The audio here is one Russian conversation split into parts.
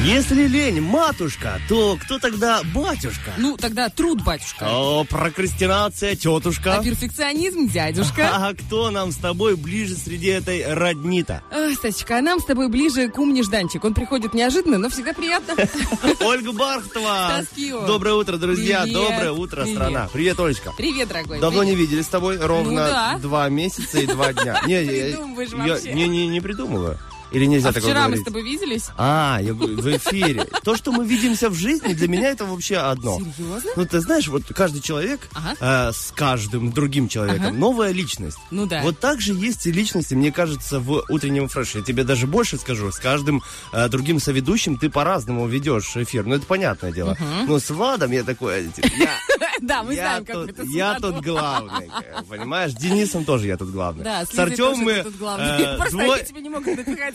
Если лень матушка, то кто тогда батюшка? Ну, тогда труд, батюшка. О, прокрастинация, тетушка. А перфекционизм, дядюшка. А кто нам с тобой ближе среди этой родни-то? Ах, Стасечка, а нам с тобой ближе кум Нежданчик. Он приходит неожиданно, но всегда приятно. Ольга Бархтова. Доброе утро, друзья. Доброе утро, страна. Привет, Олечка. Привет, дорогой. Давно не виделись с тобой, ровно Ну два месяца и два дня. Не, не, не придумываю. Или нельзя А такое вчера мы говорить? с тобой виделись? А, я в эфире. То, что мы видимся в жизни, для меня это вообще одно. Серьезно? Ну, ты знаешь, вот каждый человек Ага. э, с каждым другим человеком Ага. новая личность. Ну да. Вот так же есть и личности, мне кажется, в утреннем фреше. Я тебе даже больше скажу, с каждым э, другим соведущим ты по-разному ведешь эфир. Ну, это понятное дело. Но с Владом я такой, типа, я, Да, мы знаем, как это я тут главный, э, понимаешь? Денисом тоже я тут главный. Да, с тоже мы э, Просто они тебе не могут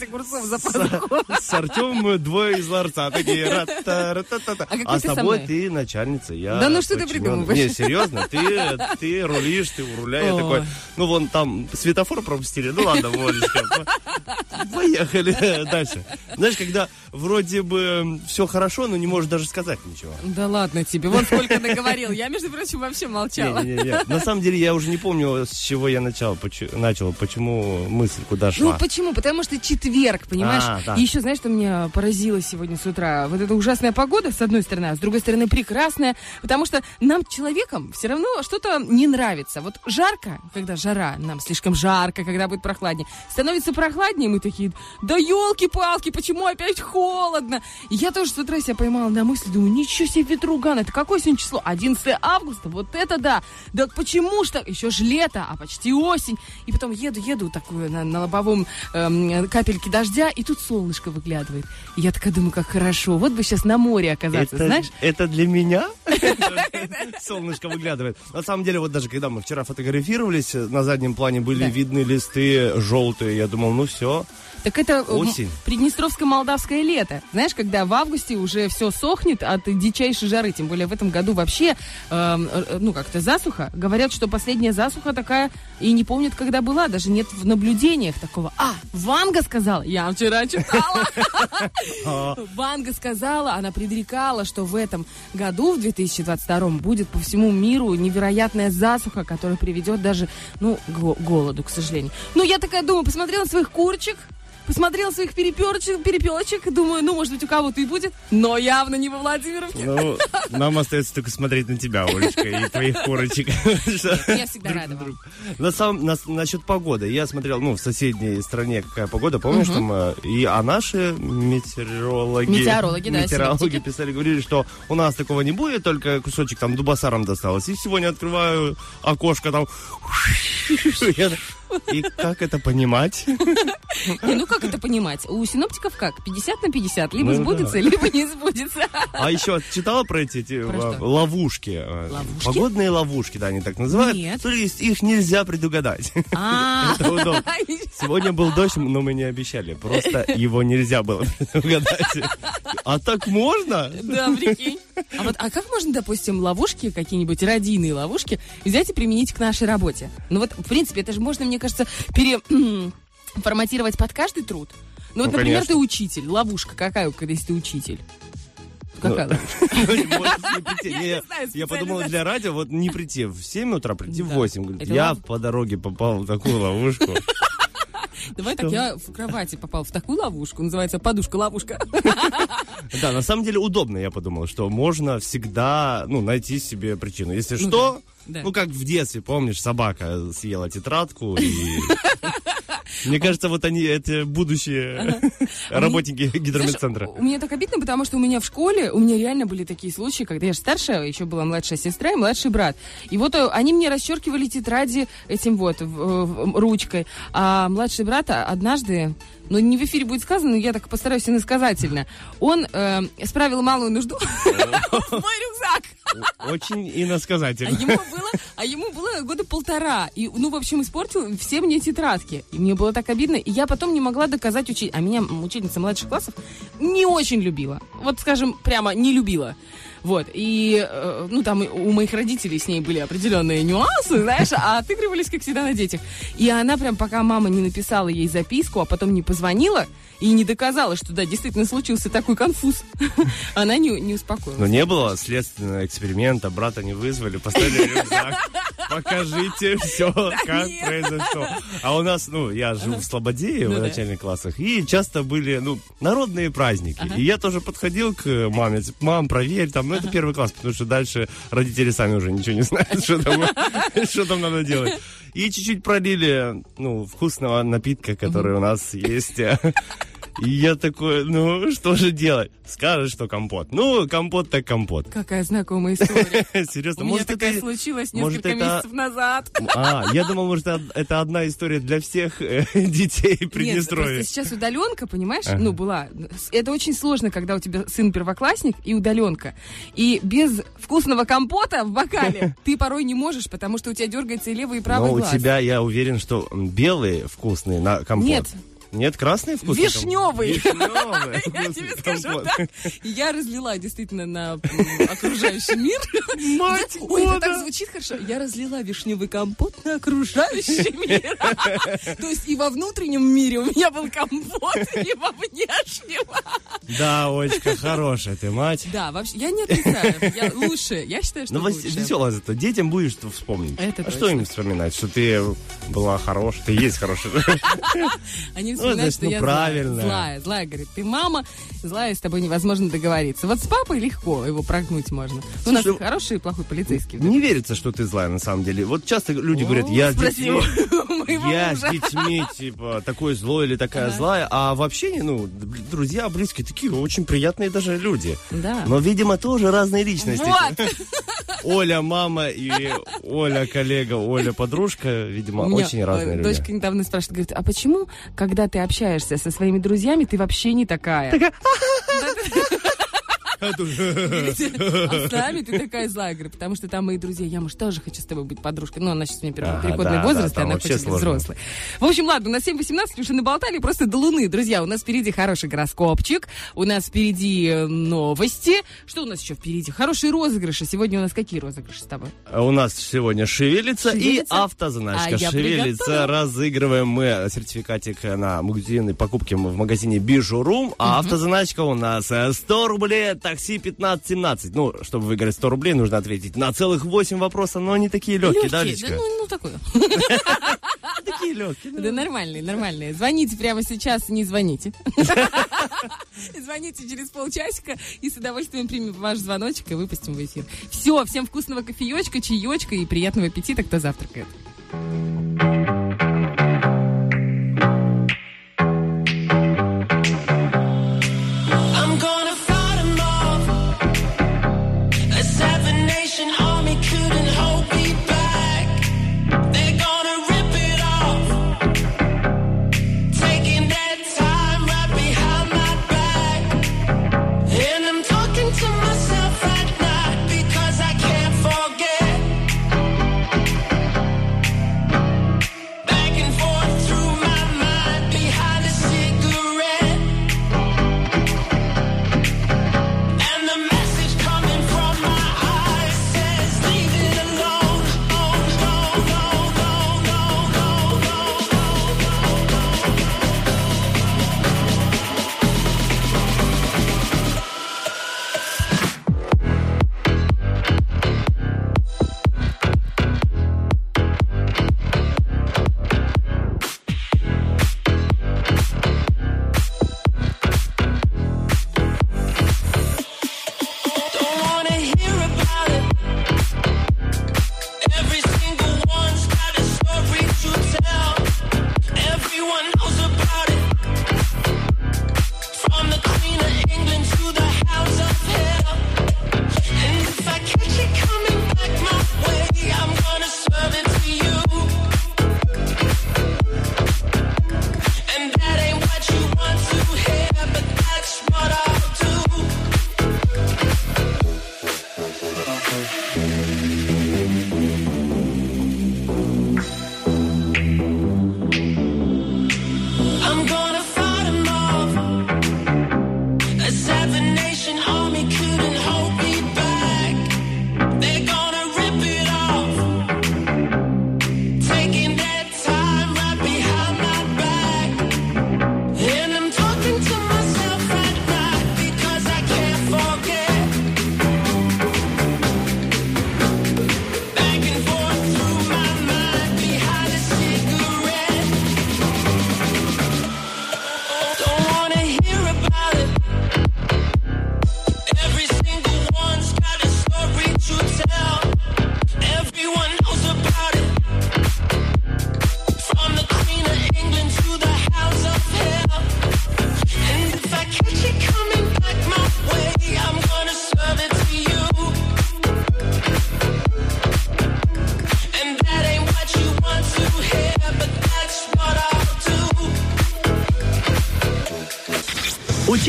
огурцов за с, пазуху. с Артемом мы двое из ларца такие. ра-та-ра-та-та-та. А какой А с ты со тобой мной? ты начальница, я Да ну что ты придумываешь? Не, серьезно, ты, ты рулишь, ты у руля, я Ой. такой, ну вон там светофор пропустили, ну ладно, Волечка, по- поехали дальше. Знаешь, когда вроде бы все хорошо, но не можешь даже сказать ничего. Да ладно тебе, вон сколько наговорил. Я, между прочим, вообще молчала. Не-не-не. На самом деле я уже не помню, с чего я начал, поч- начал, почему мысль куда шла. Ну почему? Потому что четверг, понимаешь? А, да. И еще, знаешь, что меня поразило сегодня с утра? Вот эта ужасная погода, с одной стороны, а с другой стороны, прекрасная. Потому что нам, человекам, все равно что-то не нравится. Вот жарко, когда жара, нам слишком жарко, когда будет прохладнее. Становится прохладнее, мы такие, да елки-палки, почему опять холодно? И я тоже с утра себя поймала на мысли, думаю, ничего себе ветруган, это какое сегодня число? 11 августа, вот это да. Да почему ж так? Еще ж лето, а почти осень. И потом еду, еду такую на, на лобовом эм, капельке дождя, и тут солнышко выглядывает. И я такая думаю, как хорошо. Вот бы сейчас на море оказаться, это, знаешь? это для меня? Солнышко выглядывает. На самом деле, вот даже когда мы вчера фотографировались, на заднем плане были видны листы желтые. Я думал, ну все. Так это э, Осень. приднестровско-молдавское лето. Знаешь, когда в августе уже все сохнет от дичайшей жары. Тем более в этом году вообще, эм, э, ну, как-то засуха. Говорят, что последняя засуха такая, и не помнят, когда была. Даже нет в наблюдениях такого. А, Ванга сказала. Я вчера читала. Ванга сказала, она предрекала, что в этом году, в 2022, будет по всему миру невероятная засуха, которая приведет даже, ну, к го- голоду, к сожалению. Ну, я такая думаю, посмотрела на своих курочек, посмотрела своих переперочек, перепелочек, думаю, ну, может быть, у кого-то и будет, но явно не во Владимировке. Ну, нам остается только смотреть на тебя, Олечка, и твоих курочек. Я всегда рада. На самом, на- насчет погоды. Я смотрел, ну, в соседней стране какая погода, помнишь, там, э, и, а наши метеорологи... Метеорологи, да, Метеорологи писали, говорили, что у нас такого не будет, только кусочек там дубасарам досталось. И сегодня открываю окошко там... И как это понимать? Не, ну, как это понимать? У синоптиков как? 50 на 50. Либо Ну, сбудется, да. либо не сбудется. А еще читала про эти, Про э, ловушки? э, Ловушки? Погодные ловушки, да, они так называют. Нет. Смотри, их нельзя предугадать. А, Это удобно. Сегодня был дождь, но мы не обещали. Просто его нельзя было предугадать. А так можно? Да, прикинь. А вот, а как можно, допустим, ловушки, какие-нибудь радийные ловушки, взять и применить к нашей работе? Ну вот, в принципе, это же можно, мне кажется, переформатировать под каждый труд. Ну вот, Ну, например, конечно. ты учитель. Ловушка какая, когда если ты учитель? Какая ловушка? Прийти. Я подумал, для радио вот не прийти в 7 утра, прийти в Да. 8. Говорит, Это Я по дороге попал в такую ловушку. Давай так, я в кровати попал в такую ловушку, называется подушка-ловушка. Да, на самом деле удобно, я подумал, что можно всегда, ну, найти себе причину. Если Ну что, да, ну, как в детстве, помнишь, собака съела тетрадку и... Мне кажется, вот они, это будущие работники гидромедцентра. У меня так обидно, потому что у меня в школе, у меня реально были такие случаи, когда я же старшая, еще была младшая сестра и младший брат. И вот э, они мне расчеркивали тетради этим вот ручкой. А младший брат однажды но не в эфире будет сказано, но я так постараюсь иносказательно. Он э, справил малую нужду в мой рюкзак. Очень иносказательно. А ему было, а ему было года полтора. И, ну, в общем, испортил все мне тетрадки. И мне было так обидно. И я потом не могла доказать учить. А меня учительница младших классов не очень любила. Вот, скажем, прямо не любила. Вот, и, э, ну, там у моих родителей с ней были определенные нюансы, знаешь, а отыгрывались, как всегда, на детях. И она прям, пока мама не написала ей записку, а потом не позвонила, и не доказала, что да, действительно случился такой конфуз, она не, не успокоилась. Но не было следственного эксперимента, брата не вызвали, поставили рюкзак. Покажите все, как произошло. А у нас, ну, я жил в Слободее в ну начальных классах, и часто были, ну, народные праздники. И я тоже подходил к маме, типа, мам, проверь, там, ну, это первый класс, потому что дальше родители сами уже ничего не знают, что там, что там надо делать. И чуть-чуть пролили, ну, вкусного напитка, который у нас есть. И я такой, ну, что же делать? Скажешь, что компот. Ну, компот так компот. Какая знакомая история. Серьезно, У может, меня такая это... случилась несколько это... месяцев назад. А, я думал, может, это одна история для всех э, детей Приднестровья. Нет, сейчас удаленка, понимаешь? Ага. Ну, была. Это очень сложно, когда у тебя сын первоклассник и удаленка. И без вкусного компота в бокале ты порой не можешь, потому что у тебя дергается и левый, и правый Но глаз. у тебя, я уверен, что белые вкусные на компот. Нет, нет, красный вкус? Вишневый. Вишневый. Я тебе скажу так. Я разлила действительно на окружающий мир. Мать Ой, это так звучит хорошо. Я разлила вишневый компот на окружающий мир. То есть и во внутреннем мире у меня был компот, и во внешнем. Да, Олечка, хорошая ты мать. Да, вообще, я не отрицаю. Я лучше. Я считаю, что Ну, весело зато. Детям будешь вспомнить. Это а что им вспоминать? Что ты была хорошая, ты есть хорошая. Они вспоминают, ну, что ну, я правильно. злая. Злая, говорит, ты мама, злая, с тобой невозможно договориться. Вот с папой легко его прогнуть можно. Слушай, у нас хороший и плохой полицейский. Не верится, что ты злая на самом деле. Вот часто люди О, говорят, я с детьми, я с детьми, типа, такой злой или такая злая, а вообще, ну, друзья близкие такие очень приятные даже люди. Да. Но, видимо, тоже разные личности. Вот. Оля мама и Оля коллега, Оля подружка, видимо, очень разные люди. Дочка недавно спрашивает, говорит, а почему, когда ты общаешься со своими друзьями, ты вообще не такая? Такая... А с нами ты такая злая, говорю, потому что там мои друзья, я, может, тоже хочу с тобой быть подружкой. Но она сейчас у меня переходный возраст, и она хочет быть взрослой. В общем, ладно, на 7.18 уже наболтали просто до луны. Друзья, у нас впереди хороший гороскопчик, у нас впереди э, новости. Что у нас еще впереди? Хорошие розыгрыши. Сегодня у нас какие розыгрыши с тобой? А у нас сегодня шевелится, и автозаначка. А шевелится. Разыгрываем мы сертификатик на магазинные покупки в магазине Бижурум, а автозаначка у нас 100 э, рублей такси 15-17. Ну, чтобы выиграть 100 рублей, нужно ответить на целых 8 вопросов, но они такие легкие, да, Личка? Да, ну, ну такое. Такие легкие. Да нормальные, нормальные. Звоните прямо сейчас, не звоните. Звоните через полчасика и с удовольствием примем ваш звоночек и выпустим в эфир. Все, всем вкусного кофеечка, чаечка и приятного аппетита, кто завтракает.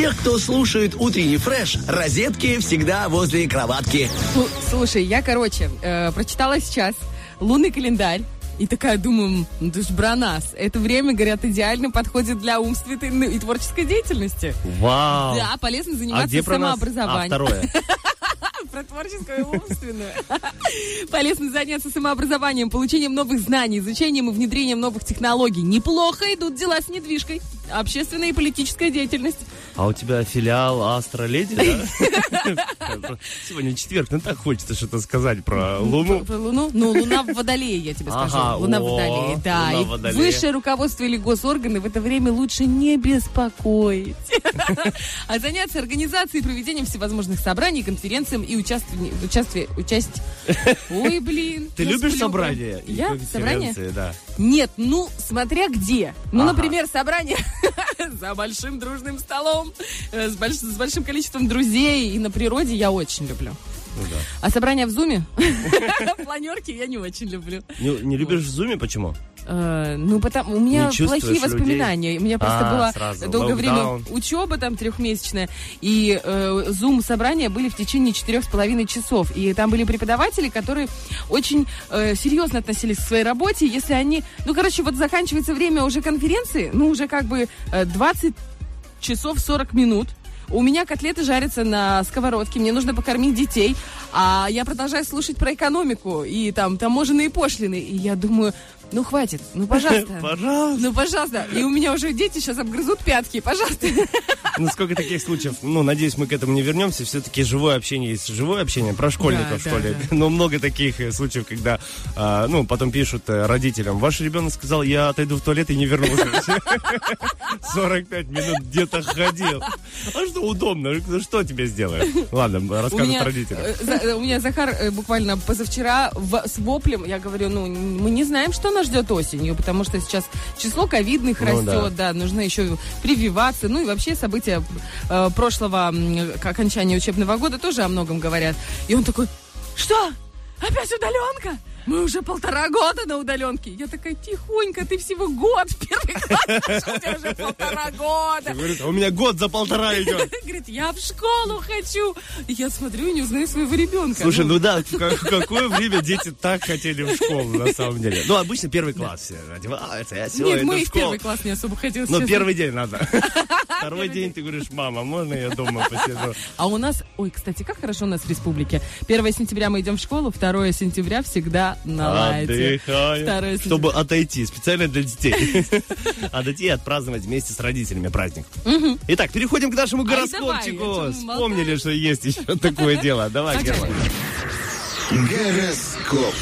Тех, кто слушает утренний фреш, розетки всегда возле кроватки. Ну, слушай, я, короче, э, прочитала сейчас лунный календарь. И такая думаю, ну ты ж бронас. Это время, говорят, идеально подходит для умственной и творческой деятельности. Вау. Да, полезно А заниматься? А, самообразованием. второе. Про творческую и умственную. Полезно заняться самообразованием, получением новых знаний, изучением и внедрением новых технологий. Неплохо идут дела с недвижкой. Общественная и политическая деятельность. А у тебя филиал Астра Леди, да? Сегодня четверг, ну так хочется что-то сказать про Луну. Про Луну? Ну, Луна в Водолее, я тебе скажу. Ага, Луна в Водолее, да. Высшее руководство или госорганы в это время лучше не беспокоить. А заняться организацией и проведением всевозможных собраний, конференциям и участвованием... Участвие... Участь... Ой, блин. Ты любишь собрания? Я? Собрания? Да. Нет, ну, смотря где. Ну, например, собрание за большим дружным столом, э, с, больш- с большим количеством друзей и на природе я очень люблю. Ну да. А собрание в зуме? Планерки я не очень люблю. Не любишь в зуме? Почему? Э, Ну, потому у меня Не плохие людей? воспоминания. У меня просто А, была сразу, долгое время локдаун. учеба там трехмесячная, и зум собрания были в течение четырех с половиной часов. И там были преподаватели, которые очень э, серьезно относились к своей работе. Если они, ну, короче, вот заканчивается время уже конференции, ну, уже как бы э, 20 часов 40 минут. У меня котлеты жарятся на сковородке, мне нужно покормить детей, а я продолжаю слушать про экономику и там таможенные пошлины. И я думаю, ну хватит, ну пожалуйста. Пожалуйста. Ну, пожалуйста. И у меня уже дети сейчас обгрызут пятки, пожалуйста. Ну, сколько таких случаев, ну, надеюсь, мы к этому не вернемся. Все-таки живое общение есть живое общение про школьников Да, в школе. да, Но много таких э, случаев, когда, а, ну, потом пишут э, родителям, ваш ребенок сказал, я отойду в туалет и не вернулся. 45 минут где-то ходил. А что удобно? Ну, Что тебе сделаешь? Ладно, меня, родителям. э, у меня Захар буквально позавчера с воплем, я говорю, ну, мы не знаем, что нас ждет осенью, потому что сейчас число ковидных Ну, растет, да. нужно еще прививаться, ну и вообще события э, прошлого к- окончания учебного года тоже о многом говорят. И он такой, что? Опять удаленка? Мы уже полтора года на удаленке. Я такая, тихонько, ты всего год в первый класс, у тебя уже полтора года. Говорит, «А у меня год за полтора идет. Говорит, я в школу хочу. Я смотрю и не узнаю своего ребенка. Слушай, ну да, в ка- в какое время дети так хотели в школу, на самом деле. Ну, обычно первый класс все одеваются, я все, Нет, мы в первый класс не особо хотели. Но первый день надо. Второй день ты говоришь, мама, можно я дома посижу? А у нас, ой, кстати, как хорошо у нас в республике. 1 сентября мы идем в школу, 2 сентября всегда на лайте. Чтобы отойти, специально для детей. Отойти и отпраздновать вместе с родителями праздник. Итак, переходим к нашему Ай, гороскопчику. Вспомнили, что есть еще такое дело. Давай. Герман. Гороскоп.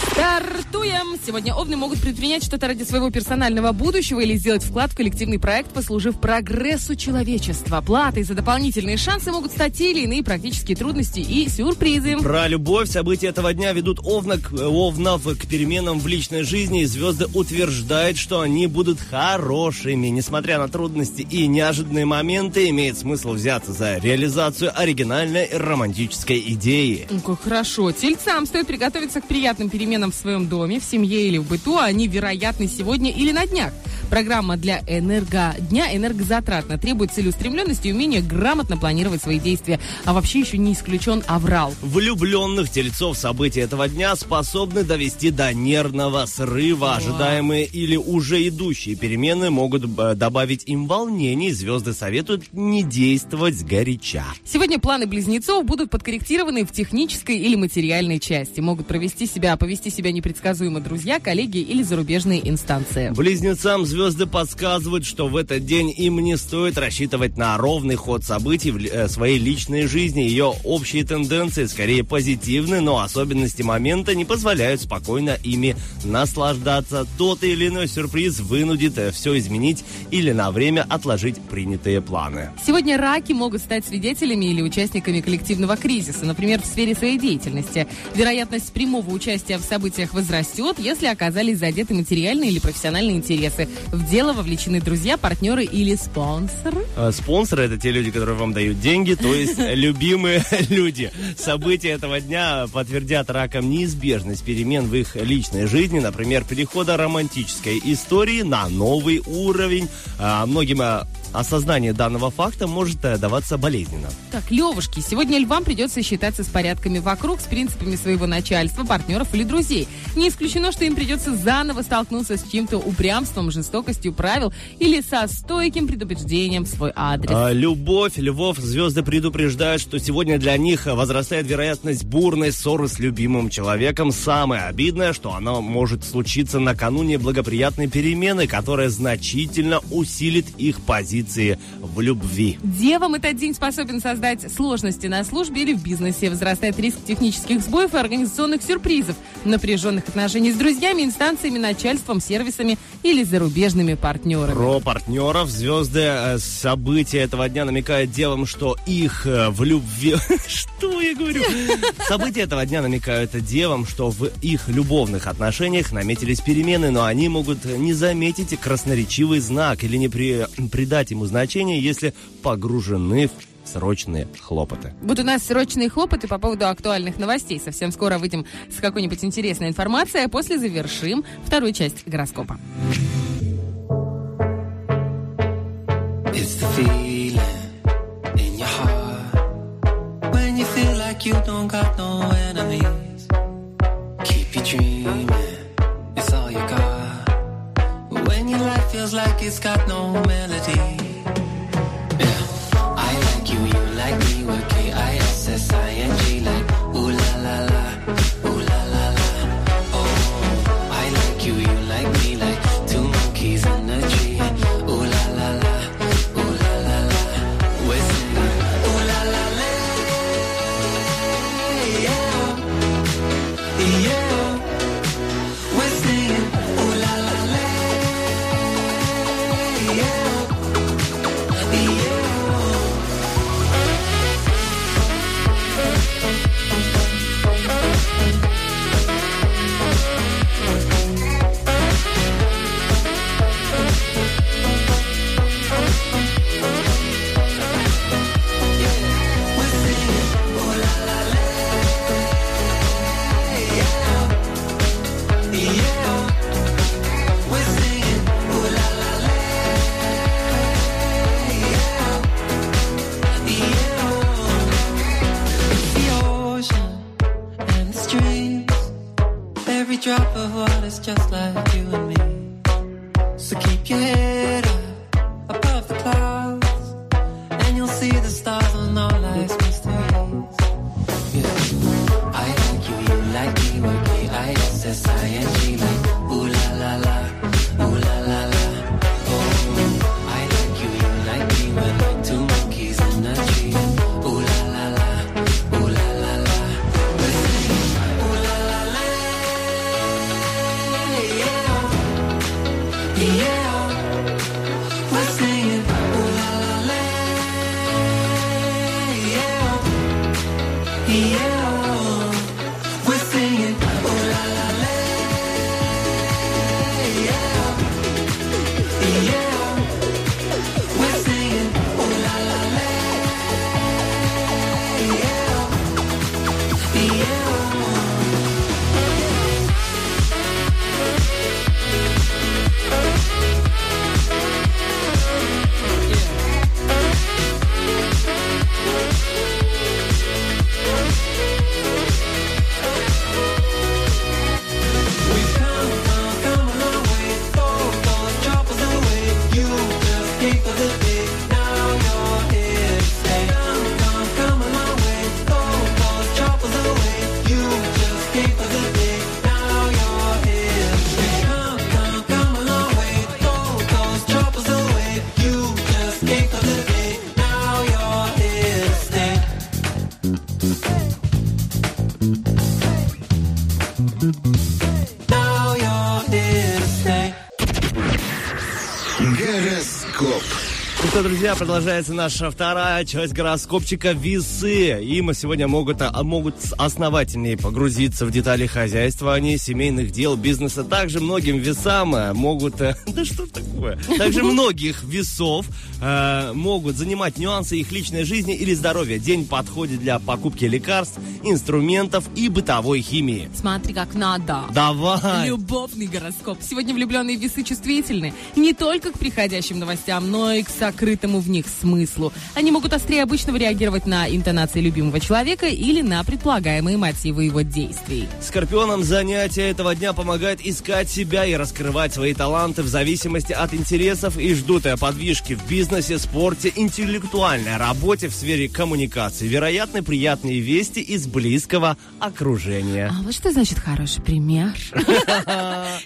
Стартуем! Сегодня овны могут предпринять что-то ради своего персонального будущего или сделать вклад в коллективный проект, послужив прогрессу человечества. Платой за дополнительные шансы могут стать те или иные практические трудности и сюрпризы. Про любовь события этого дня ведут овна к- овнов к переменам в личной жизни, и звезды утверждают, что они будут хорошими. Несмотря на трудности и неожиданные моменты, имеет смысл взяться за реализацию оригинальной романтической идеи. Ну, как хорошо. Тельцам стоит приготовиться к приятным переменам в своем доме, в семье или в быту. Они вероятны сегодня или на днях. Программа для энерго... дня энергозатратна, требует целеустремленности и умения грамотно планировать свои действия. А вообще еще не исключен аврал. Влюбленных тельцов события этого дня способны довести до нервного срыва. Ожидаемые или уже идущие перемены могут э, добавить им волнений. Звезды советуют не действовать сгоряча. Сегодня планы близнецов будут подкорректированы в технической или материальной части. Могут провести себя, повести себя непредсказуемо друзья, коллеги или зарубежные инстанции. Близнецам звезды подсказывают, что в этот день им не стоит рассчитывать на ровный ход событий в э, своей личной жизни. Ее общие тенденции скорее позитивны, но особенности момента не позволяют спокойно ими наслаждаться. Тот или иной сюрприз вынудит все изменить или на время отложить принятые планы. Сегодня раки могут стать свидетелями или участниками коллективного кризиса, например, в сфере своей деятельности. Вероятность прямого участия в событиях возрастет, если оказались задеты материальные или профессиональные интересы. В дело вовлечены друзья, партнеры или спонсоры. Э, Спонсоры это те люди, которые вам дают деньги, то есть любимые люди. События этого дня подтвердят ракам неизбежность перемен в их личной жизни, например, перехода романтической истории на новый уровень. А, Многим а, осознание данного факта может э, даваться болезненно. Так, Левушки, сегодня львам придется считаться с порядками вокруг, с принципами своего начальства, партнеров или друзей. Не исключено, что им придется заново столкнуться с чьим-то упрямством, жестокостью правил или со стойким предупреждением в свой адрес. А, любовь, львов, звезды предупреждают, что сегодня для них возрастает вероятность бурной ссоры с любимым человеком. Самое обидное, что она может случиться накануне благоприятной перемены, которая значительно усилит их позиции в любви. Девам этот день способен создать сложности на службе или в бизнесе. Возрастает риск технических сбоев и организационных сюрпризов, напряженных отношений с друзьями, инстанциями, начальством, сервисами или зарубежными партнерами. Про партнеров звезды э, события этого дня намекают девам, что их э, в любви... Что я говорю? События этого дня намекают девам, что в их любовных отношениях наметились перемены, но они могут не заметить красноречивый знак или не при... придать ему значения, если погружены в срочные хлопоты. Вот у нас срочные хлопоты по поводу актуальных новостей. Совсем скоро выйдем с какой-нибудь интересной информацией, а после завершим вторую часть гороскопа. You don't got no enemies. Keep you dreaming, it's all you got. Your life feels like it's got no melody. Yeah, I like you, you like me. We're K друзья, продолжается наша вторая часть гороскопчика «Весы». Им сегодня могут, а, могут основательнее погрузиться в детали хозяйства, а не семейных дел, бизнеса. Также многим весам э, могут... э, Да что такое? Также многих весов э, могут занимать нюансы их личной жизни или здоровья. День подходит для покупки лекарств, инструментов и бытовой химии. Смотри, как надо. Давай! Любовный гороскоп. Сегодня влюбленные весы чувствительны не только к приходящим новостям, но и к сокрытым скрытому в них смыслу. Они могут острее обычного реагировать на интонации любимого человека или на предполагаемые мотивы его действий. Скорпионам занятие этого дня помогает искать себя и раскрывать свои таланты в зависимости от интересов и ждут подвижки в бизнесе, спорте, интеллектуальной работе в сфере коммуникации. Вероятно, приятные вести из близкого окружения. А вот что значит хороший пример?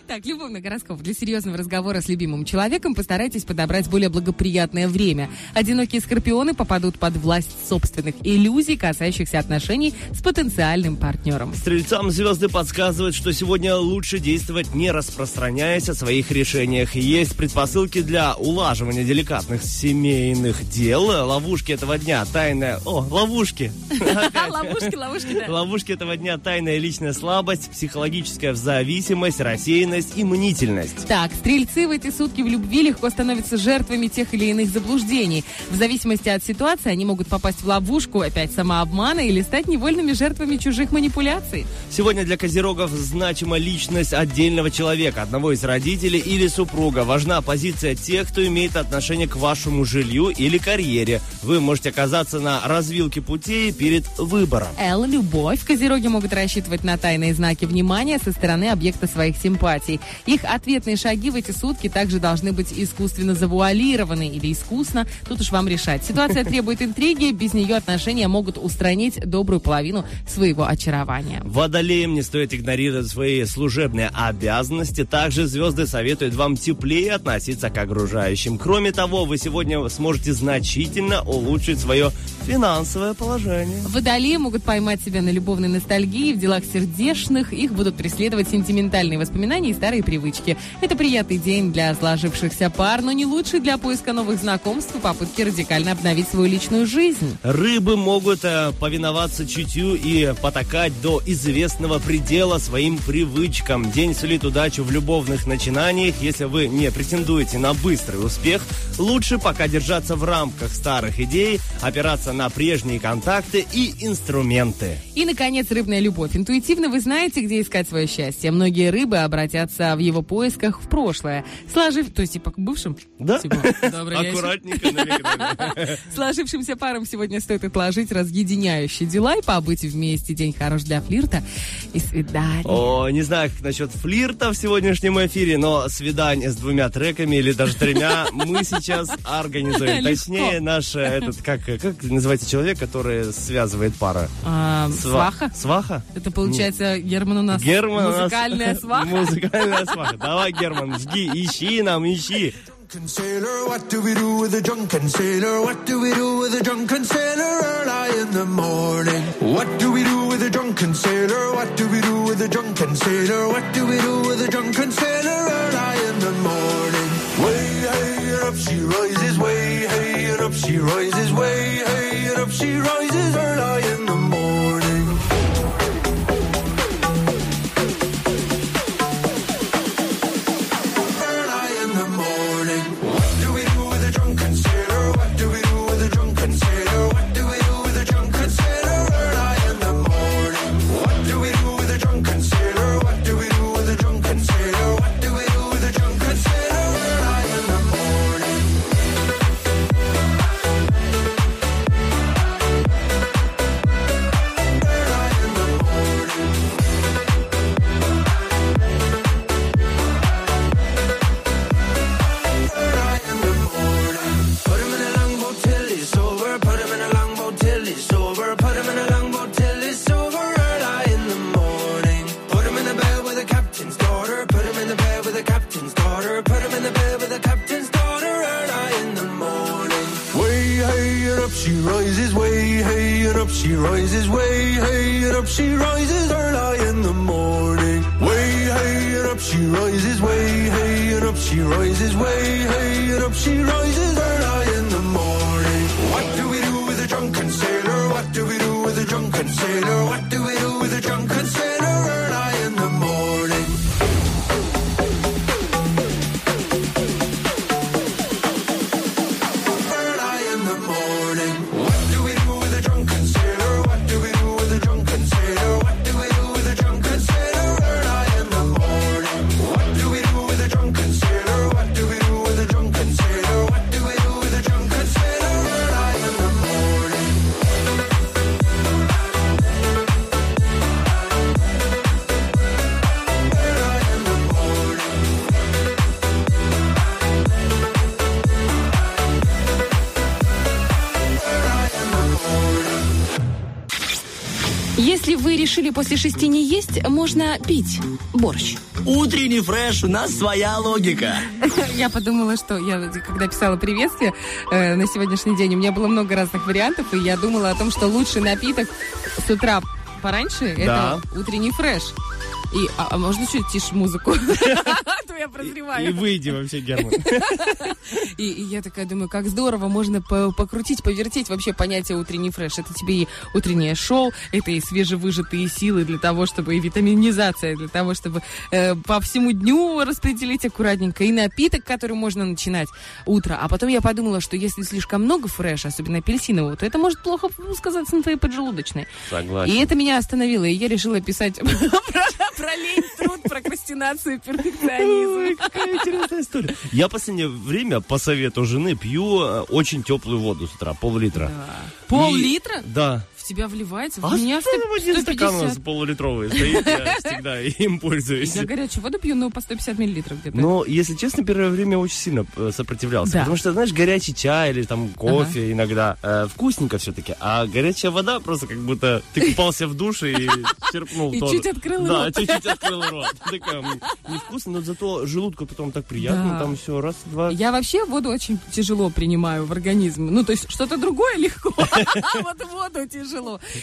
Так, любовный гороскоп. Для серьезного разговора с любимым человеком постарайтесь подобрать более благоприятное время. Одинокие скорпионы попадут под власть собственных иллюзий, касающихся отношений с потенциальным партнером. Стрельцам звезды подсказывают, что сегодня лучше действовать, не распространяясь о своих решениях. Есть предпосылки для улаживания деликатных семейных дел. Ловушки этого дня тайная... О, ловушки! Ловушки, ловушки, да. Ловушки этого дня тайная личная слабость, психологическая зависимость, рассеянность и мнительность. Так, стрельцы в эти сутки в любви легко становятся жертвами тех или иных заблуждений. В зависимости от ситуации они могут попасть в ловушку, опять самообмана, или стать невольными жертвами чужих манипуляций. Сегодня для козерогов значима личность отдельного человека, одного из родителей или супруга. Важна позиция тех, кто имеет отношение к вашему жилью или карьере. Вы можете оказаться на развилке путей перед выбором. Л. Любовь. Козероги могут рассчитывать на тайные знаки внимания со стороны объекта своих симпатий. Их ответные шаги в эти сутки также должны быть искусственно завуалированы или искусно. Тут уж вам решать. Ситуация требует интриги, без нее отношения могут устранить добрую половину своего очарования. Водолеям не стоит игнорировать свои служебные обязанности. Также звезды советуют вам теплее относиться к окружающим. Кроме того, вы сегодня сможете значительно улучшить свое финансовое положение. Водолеи могут поймать себя на любовной ностальгии, в делах сердечных их будут преследовать сентиментальные воспоминания и старые привычки. Это приятный день для сложившихся пар, но не лучший для поиска новых знакомств и попытки радикально обновить свою личную жизнь. Рыбы могут э, повиноваться чутью и потакать до известного предела своим привычкам. День сулит удачу в любовных начинаниях. Если вы не претендуете на быстрый успех, лучше пока держаться в рамках старых идей, опираться на прежние контакты и инструменты. И, наконец, рыбная любовь. Интуитивно вы знаете, где искать свое счастье. Многие рыбы обратятся в его поисках в прошлое. Сложив... То есть, типа, к бывшим? Да? Типа. Аккуратненько. Сложившимся парам сегодня стоит отложить разъединяющие дела и побыть вместе. День хорош для флирта и свидания. О, не знаю, как насчет флирта в сегодняшнем эфире, но свидание с двумя треками или даже тремя мы сейчас организуем. Точнее, наш этот, как, как называется человек, который связывает пара? А, Сва- сваха? Сваха? Это получается, Герман у нас Герман у нас- музыкальная сваха? Музыкальная сваха. Давай, Герман, жги, ищи нам, ищи. Drunken sailor, what do we do with a drunken sailor? What do we do with a drunken sailor early in the morning? What do we do with a drunken sailor? What do we do with a drunken sailor? What do we do with a drunken sailor early in the morning? Way hey and up she rises, way hey and up she rises, way hey and up she rises early in the morning. Up she rises. Way hey and up she rises. Early in the morning. Way hey and up she rises. Way hey and up she rises. Way hey and up she rises. Early in the morning. What do we do with a drunken sailor? What do we do with a drunken sailor? What do we do with a drunken sailor? Решили после шести не есть, можно пить борщ. Утренний фреш, у нас своя логика. Я подумала, что я, когда писала приветствие э, на сегодняшний день, у меня было много разных вариантов, и я думала о том, что лучший напиток с утра пораньше это утренний фреш. И, а, а можно чуть тише музыку? А то я И прозреваю. выйди вообще, Герман. И, и я такая думаю, как здорово можно по- покрутить, повертеть вообще понятие утренний фреш. Это тебе и утреннее шоу, это и свежевыжатые силы для того, чтобы и витаминизация для того, чтобы э, по всему дню распределить аккуратненько, и напиток, который можно начинать утро. А потом я подумала, что если слишком много фреша, особенно апельсинового, то это может плохо сказаться на твоей поджелудочной. Согласен. И это меня остановило, и я решила писать про, про лень, прокрастинацию, перфекционизм. Ой, какая интересная история. Я в последнее время по совету жены пью э, очень теплую воду с утра, пол-литра. Пол-литра? Да. В тебя вливается? В А меня что там один стакан 150. полулитровый стоит, я всегда им пользуюсь. Я горячую воду пью, но по 150 миллилитров где-то. Но, если честно, первое время очень сильно э, сопротивлялся. Да. Потому что, знаешь, горячий чай или там кофе иногда э, вкусненько все-таки, а горячая вода просто как будто ты купался в душе и черпнул И чуть открыл Да, рот. чуть-чуть открыл рот. Такая, невкусно, но зато желудку потом так приятно, Да. там все, раз, два. Я вообще воду очень тяжело принимаю в организм. Ну, то есть что-то другое легко, а вот воду тяжело.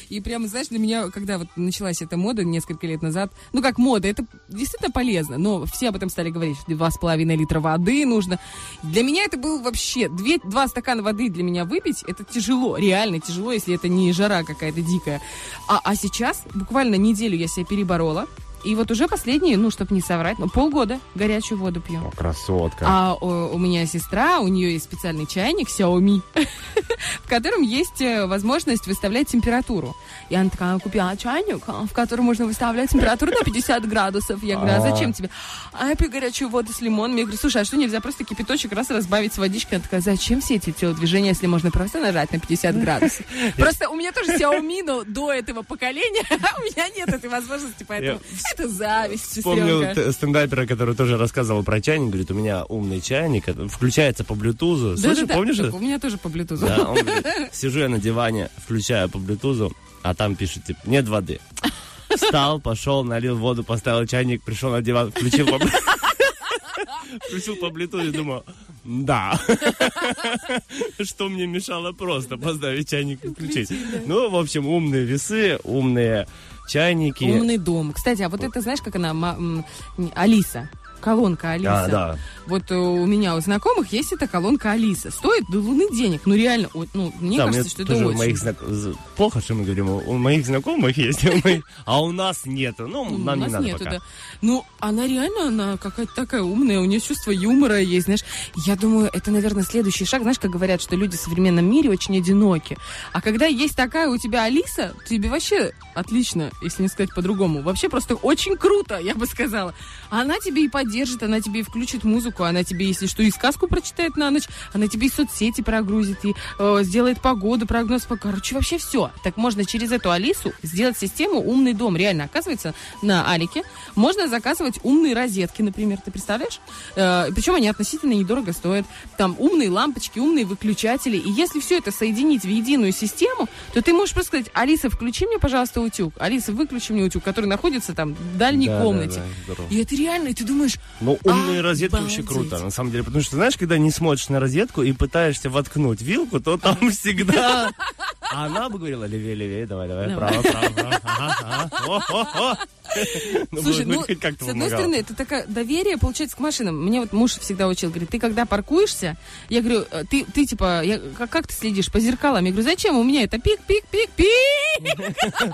И прямо, знаешь, для меня, когда вот началась эта мода несколько лет назад, ну, как мода, это действительно полезно, но все об этом стали говорить, что два с половиной литра воды нужно. Для меня это был вообще, две, два стакана воды для меня выпить, это тяжело, реально тяжело, если это не жара какая-то дикая. А, а сейчас, буквально неделю я себя переборола, и вот уже последние, ну, чтобы не соврать, ну, полгода горячую воду пью. О, красотка. А у, у меня сестра, у нее есть специальный чайник Xiaomi, в котором есть э, возможность выставлять температуру. И она такая, купила чайник, а, в котором можно выставлять температуру на 50 градусов. Я говорю, А. зачем тебе? А я пью горячую воду с лимоном. Я говорю, слушай, а что нельзя просто кипяточек раз разбавить с водичкой? Она такая, зачем все эти телодвижения, если можно просто нажать на 50 градусов? Просто у меня тоже Xiaomi, но до этого поколения у меня нет этой возможности, поэтому это зависть, Вспомнил стендапера, который тоже рассказывал про чайник. Говорит, у меня умный чайник, это включается по блютузу. Слышишь, Да-да-да. помнишь? Так? У меня тоже по Bluetooth. Да, он говорит, сижу я на диване, включаю по блютузу, а там пишет, типа, нет воды. Встал, пошел, налил воду, поставил чайник, пришел на диван, включил по Включил по блютузу и думал, да. Что мне мешало просто поставить чайник и включить. Ну, в общем, умные весы, умные чайники. Умный дом. Кстати, а вот это, знаешь, как она, Алиса. Колонка Алиса. А, да. Вот э, у меня у знакомых есть эта колонка Алиса. Стоит до луны денег. Ну, реально, вот, ну, мне Да, кажется, что это очень. моих знак... Плохо, что мы говорим, у моих знакомых есть, а у нас нету. Ну, нам не надо пока. да. Ну, она реально, она какая-то такая умная, у нее чувство юмора есть, знаешь. Я думаю, это, наверное, следующий шаг. Знаешь, как говорят, что люди в современном мире очень одиноки. А когда есть такая у тебя Алиса, тебе вообще отлично, если не сказать по-другому. Вообще просто очень круто, я бы сказала. Она тебе и поддержит, она тебе и включит музыку, она тебе, если что, и сказку прочитает на ночь, она тебе и соцсети прогрузит, и э, сделает погоду, прогноз по... Короче, вообще все. Так можно через эту Алису сделать систему «Умный дом». Реально, оказывается, на Алике можно заказывать умные розетки, например, ты представляешь? Э, причем они относительно недорого стоят. Там умные лампочки, умные выключатели. И если все это соединить в единую систему, то ты можешь просто сказать, Алиса, включи мне, пожалуйста, утюг. Алиса, выключи мне утюг, который находится там в дальней Да, да, комнате. да, здорово. И это реально, и ты думаешь, Ну, умные розетки вообще Обалдеть. круто, на самом деле. Потому что, знаешь, когда не смотришь на розетку и пытаешься воткнуть вилку, то там всегда... А она бы говорила, левее, левее, давай, давай, Давай. право, право, право. Ну, Слушай, ну, с одной стороны, это такое доверие, получается, к машинам. Мне вот муж всегда учил, говорит, ты когда паркуешься, я говорю, э, ты, ты типа, я, как, как ты следишь по зеркалам? Я говорю, зачем? У меня это пик-пик-пик-пик.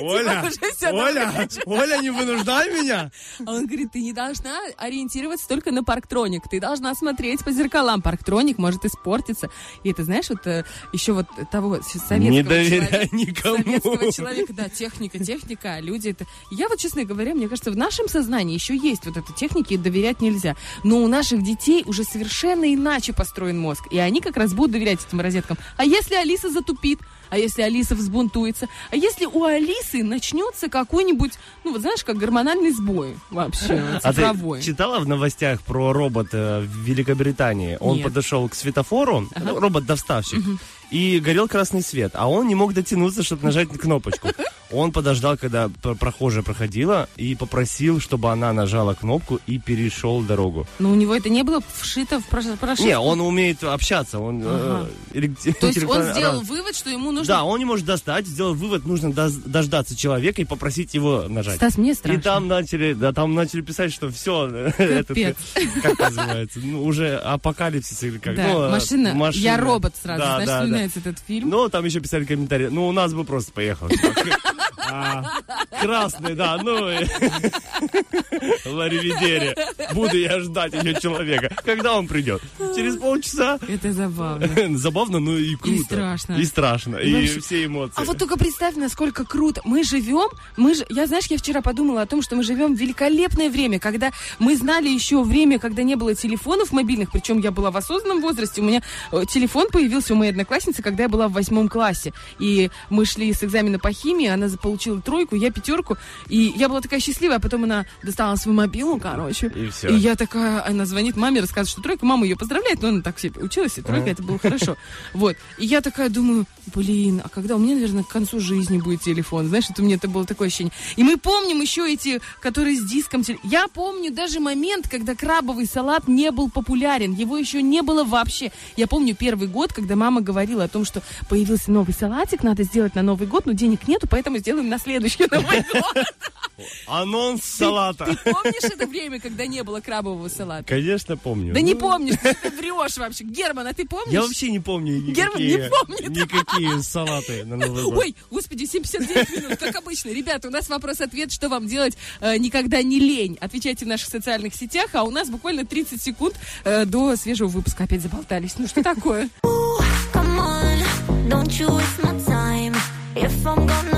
Оля, всё Оля, Оля, не вынуждай меня. А он говорит, ты не должна ориентироваться только на парктроник, ты должна смотреть по зеркалам. Парктроник может испортиться. И это, знаешь, вот э, еще вот того советского Не доверяй человека- никому. Советского человека, да, техника, техника, люди это... Я вот, честно говоря, мне кажется, в нашем сознании еще есть вот эта техника, и доверять нельзя. Но у наших детей уже совершенно иначе построен мозг, и они как раз будут доверять этим розеткам. А если Алиса затупит? А если Алиса взбунтуется? А если у Алисы начнется какой-нибудь, ну вот знаешь, как гормональный сбой вообще, А цифровой? ты читала в новостях про робота в Великобритании? Он Нет. подошел к светофору, ну, робот-доставщик, и горел красный свет, а он не мог дотянуться, чтобы нажать на кнопочку. Он подождал, когда прохожая проходила, и попросил, чтобы она нажала кнопку и перешел дорогу. Но у него это не было вшито в прош- прошивку? Не, он умеет общаться. Он, Ага. э, То есть он сделал вывод, что ему нужно... Да, он не может достать, сделал вывод, нужно дож- дождаться человека и попросить его нажать. Стас, мне И страшно. там начали, да, там начали писать, что все, это как называется, ну, уже апокалипсис или как. Да, ну, э, машина, я робот сразу, Да, знаешь, вспоминается этот фильм. Ну, там еще писали комментарии. Ну, у нас бы просто поехал. А, Красный, да, ну и Ларивидери. Буду я ждать ее человека. Когда он придет? Через полчаса. Это забавно. Забавно, но и круто. страшно. И страшно. И И, вообще- все эмоции. А вот только представь, насколько круто. Мы живем, мы же, я знаешь, я вчера подумала о том, что мы живем в великолепное время, когда мы знали еще время, когда не было телефонов мобильных, причем я была в осознанном возрасте, у меня э, телефон появился у моей одноклассницы, когда я была в восьмом классе, и мы шли с экзамена по химии, она за- получила тройку, я пятерку, и я была такая счастливая, а потом она достала свою мобилу, короче, И всё. и я такая, она звонит маме, рассказывает, что тройка, мама ее поздравляет, но она так все училась, и тройка, это было хорошо. Вот. И я такая думаю, блин, а когда у меня, наверное, к концу жизни будет телефон? Знаешь, это у меня это было такое ощущение. И мы помним еще эти, которые с диском. Я помню даже момент, когда крабовый салат не был популярен. Его еще не было вообще. Я помню первый год, когда мама говорила о том, что появился новый салатик, надо сделать на Новый год, но денег нету, поэтому сделаем на следующий Новый год. Анонс Ты салата. помнишь это время, когда не было крабового салата? Конечно, помню. Да не Ну, помнишь, ты врешь вообще. Герман, а ты помнишь? Я вообще не помню Герман никакие, не помнит. никакие салаты на Новый год. Ой, господи, 759 минут, как обычно. Ребята, у нас вопрос-ответ, что вам делать э, никогда не лень. Отвечайте в наших социальных сетях, а у нас буквально 30 секунд э, до свежего выпуска. Опять заболтались. Ну что такое? Come on, don't you waste my time. If I'm gonna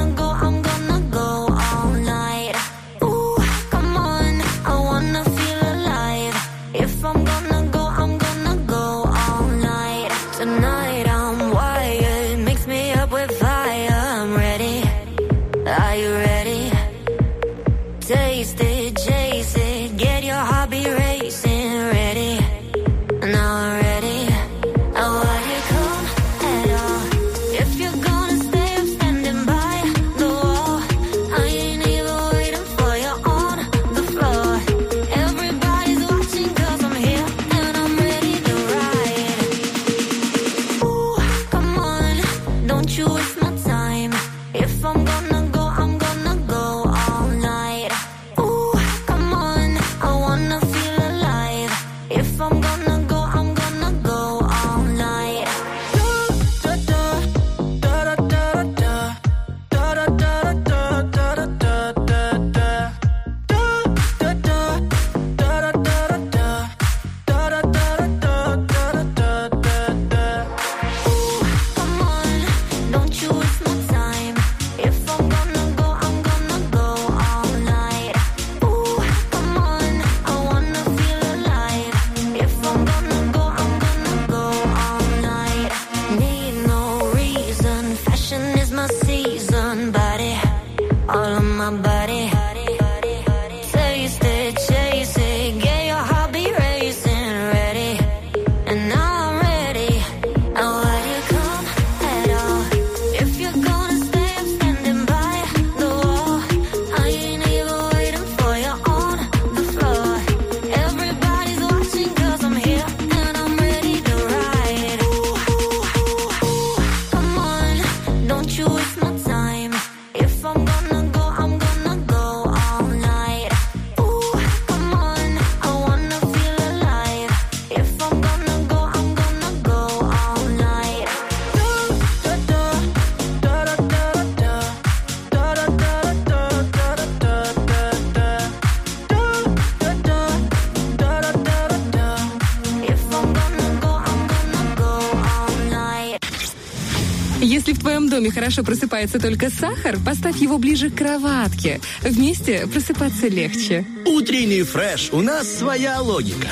доме хорошо просыпается только сахар, поставь его ближе к кроватке. Вместе просыпаться легче. Утренний фреш. У нас своя логика.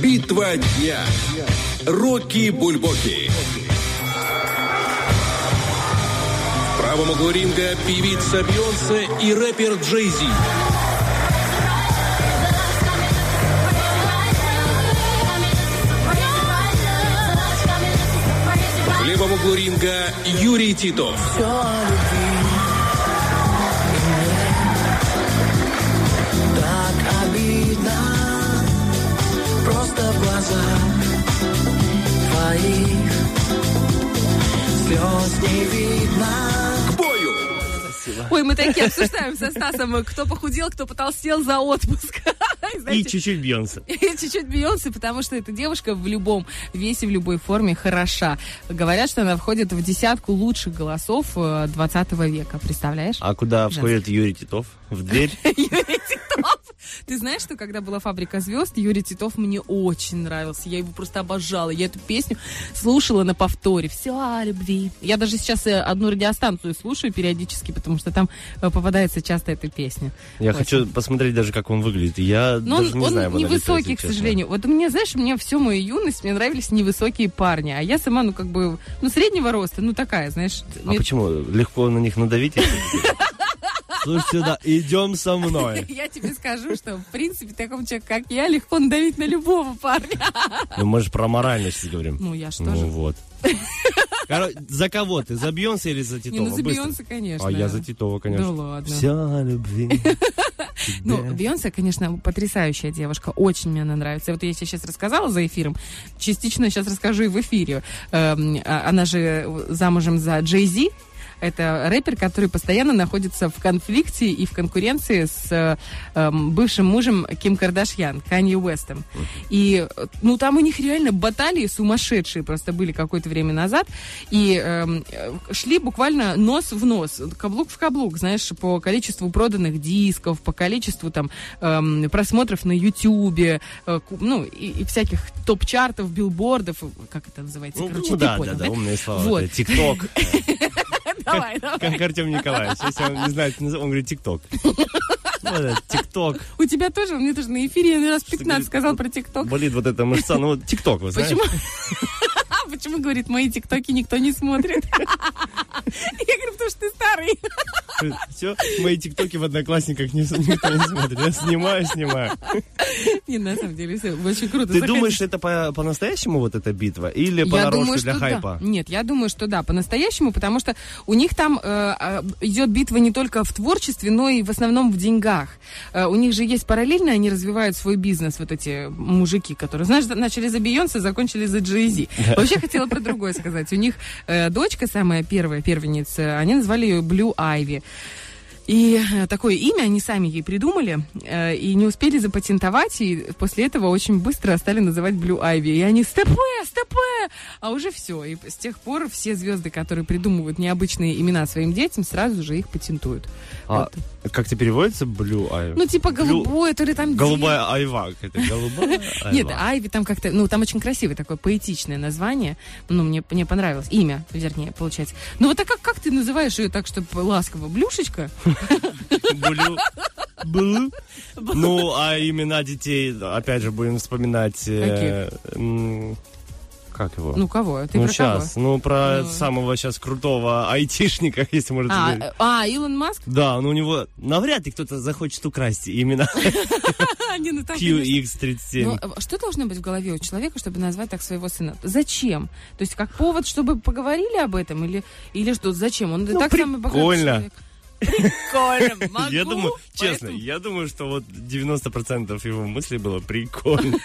Битва дня. Рокки Бульбоки. В правом углу ринга певица Бейонсе и рэпер Джей Зи. Углу ринга Юрий Титов. Все о любви. И мне так обидно, просто в глазах твоих слез не видно. К бою! Ой, мы такие обсуждаем со Стасом, кто похудел, кто потолстел за отпуск. И Знаете, чуть-чуть Бьонсе. И чуть-чуть Бейонсе, потому что эта девушка в любом весе, в любой форме хороша. Говорят, что она входит в десятку лучших голосов э, 20 века. Представляешь? А куда входит Юрий Титов? В дверь? Юрий. Ты знаешь, что когда была «Фабрика звезд», Юрий Титов мне очень нравился. Я его просто обожала. Я эту песню слушала на повторе. Все о любви. Я даже сейчас э, одну радиостанцию слушаю периодически, потому что там э, попадается часто эта песня. Я Очень. хочу посмотреть даже, как он выглядит. Я Но он, даже не он знаю лицо, невысокий, к сожалению. Вот мне, знаешь, мне всю мою юность мне нравились невысокие парни. А я сама, ну, как бы, ну, среднего роста, ну, такая, знаешь. А мне- почему? Легко на них надавить? Слушай сюда, идем со мной. Я тебе скажу, что, в принципе, такому человеку, как я, легко надавить на любого парня. Ну, мы же про моральность сейчас говорим. Ну, я что Ну же. вот. Короче, за кого ты? За Бьонсе или за Титова? Не, ну, за Быстро. Бейонсе, конечно. А я за Титова, конечно. Ну, ладно. Все о любви. Ну. Бейонсе, конечно, потрясающая девушка. Очень мне она нравится. Вот я тебе сейчас рассказала за эфиром. Частично сейчас расскажу и в эфире. Эм, а- Она же замужем за Джей Зи. Это рэпер, который постоянно находится в конфликте и в конкуренции с э, бывшим мужем Ким Кардашьян, Канье Уэстом. И, э, ну, там у них реально баталии сумасшедшие просто были какое-то время назад. И эм, э, шли буквально нос в нос, каблук в каблук, знаешь, по количеству проданных дисков, по количеству там эм, просмотров на Ютубе, э, ну, и, и всяких топ-чартов, билбордов, как это называется, Ну, короче, ну да, понял, да, да, умные слова. Вот. ТикТок. Давай, давай. Как Артем Николаевич. Если он не знает, он говорит ТикТок. ТикТок. У тебя тоже, мне тоже на эфире я раз 15 сказал про ТикТок. Болит вот эта мышца. Ну, вот ТикТок, вы знаете. Почему? Почему, говорит, мои тиктоки никто не смотрит? Я говорю, потому что ты старый. Все, мои ТикТоки в Одноклассниках никто не смотрит. Я снимаю, снимаю. Не, на самом деле, все очень круто. Ты думаешь, это по- по-настоящему вот эта битва? Или думаю, для хайпа? Нет, я думаю, что да, по-настоящему, потому что у них там э, э, идет битва не только в творчестве, но и в основном в деньгах. Э, у них же есть параллельно, они развивают свой бизнес, вот эти мужики, которые, знаешь, начали за Бейонсе, закончили за Джей-Зи. Вообще хотела про другое сказать. У них э, дочка, самая первая первенница, они назвали ее Блю Айви. И э, такое имя они сами ей придумали э, и не успели запатентовать, и после этого очень быстро стали называть Блю Айви. И они СТП, СТП! А уже все. И с тех пор все звезды, которые придумывают необычные имена своим детям, сразу же их патентуют. А как это переводится? Blue Eye? Ну, типа голубое, то ли там... Голубая айва. Это голубая Нет. Айви там как-то, ну, там очень красивое такое поэтичное название. Ну, мне, мне понравилось. Имя, вернее, получается. Ну, вот а как, как ты называешь ее так, чтобы ласково? Блюшечка? Блю. Блю. Ну, а имена детей, опять же, будем вспоминать... э, Как его? Ну, кого? Ты ну, про кого? сейчас. Ну, про Ну. самого сейчас крутого айтишника, если можно А, э, а, Илон Маск? Да, ну у него навряд ли кто-то захочет украсть именно ну, там, конечно. QX37. Но, э, что должно быть в голове у человека, чтобы назвать так своего сына? Зачем? То есть как повод, чтобы поговорили об этом? Или, что? Зачем? Он и Ну, так самый богатый человек. Прикольно. Могу, Я думаю, честно, я думаю, что вот 90% его мыслей было прикольно.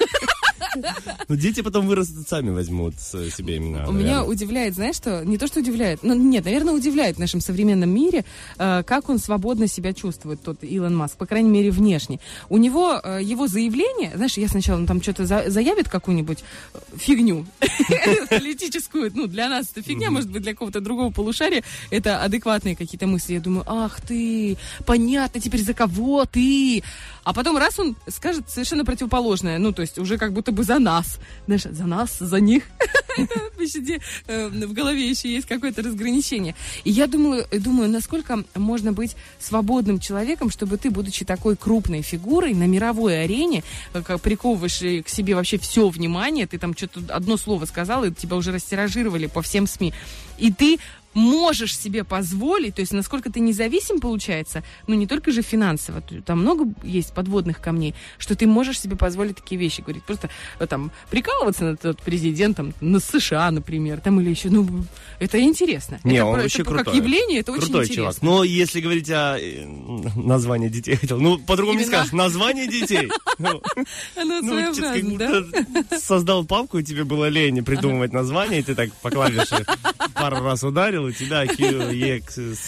Ну, дети потом вырастут, сами возьмут себе имена. У меня удивляет, знаешь что? Не то, что удивляет, ну нет, наверное, удивляет в нашем современном мире, э, как он свободно себя чувствует, тот Илон Маск, по крайней мере, внешне. У него, э, его заявление, знаешь, я сначала, там что-то за- заявит какую-нибудь э, фигню политическую, ну, для нас это фигня, может быть, для какого-то другого полушария это адекватные какие-то мысли. Я думаю, ах ты, понятно теперь за кого ты. А потом раз он скажет совершенно противоположное, ну, то есть уже как будто бы за нас. Знаешь, за нас, за них. Почти, э, в голове еще есть какое-то разграничение. И я думаю, думаю, насколько можно быть свободным человеком, чтобы ты, будучи такой крупной фигурой на мировой арене, э, приковываешь э, к себе вообще все внимание, ты там что-то одно слово сказал, и тебя уже растиражировали по всем СМИ, и ты можешь себе позволить, то есть насколько ты независим, получается, ну не только же финансово, там много есть подводных камней, что ты можешь себе позволить такие вещи говорить. Просто э, там прикалываться над тот президентом, на США, например, там или еще, ну, это интересно. Не, это, он про- вообще это крутой. как явление, это очень Крутой интересно. чувак. Но если говорить о э, названии детей, хотел, ну, по-другому не скажешь, название детей. Ну, ну, создал папку, и тебе было лень придумывать название, и ты так по клавише пару раз ударил, у тебя IQ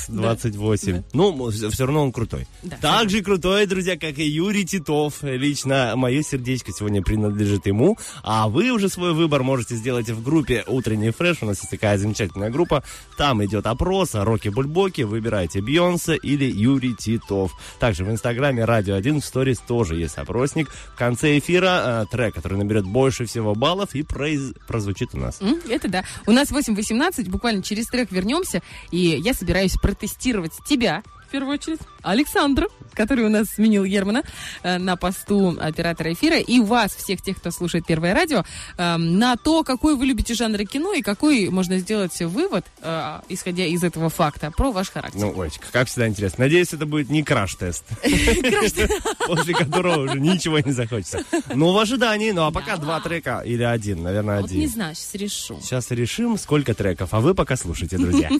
EX28. Ну, все равно он крутой. Да. Так же крутой, друзья, как и Юрий Титов. Лично мое сердечко сегодня принадлежит ему. А вы уже свой выбор можете сделать в группе «Утренний фреш». У нас есть такая замечательная группа. Там идет опрос о Роке Бульбоке. Выбирайте Бьонсе или Юрий Титов. Также в инстаграме Радио 1 в сторис тоже есть опросник. В конце эфира э, трек, который наберет больше всего баллов и произ- прозвучит у нас. Это да. У нас 8.18, буквально через трек вернемся, и я собираюсь протестировать тебя, в первую очередь, Александра, который у нас сменил Германа э, на посту оператора эфира, и вас, всех тех, кто слушает Первое радио, э, на то, какой вы любите жанр кино и какой можно сделать вывод, э, исходя из этого факта, про ваш характер. Ну, Олечка, как всегда интересно. Надеюсь, это будет не краш-тест, после которого уже ничего не захочется. Ну, в ожидании. Ну, а пока два трека или один, наверное, Вот не один. знаю, сейчас решу. Сейчас решим, сколько треков, а вы пока слушайте, друзья.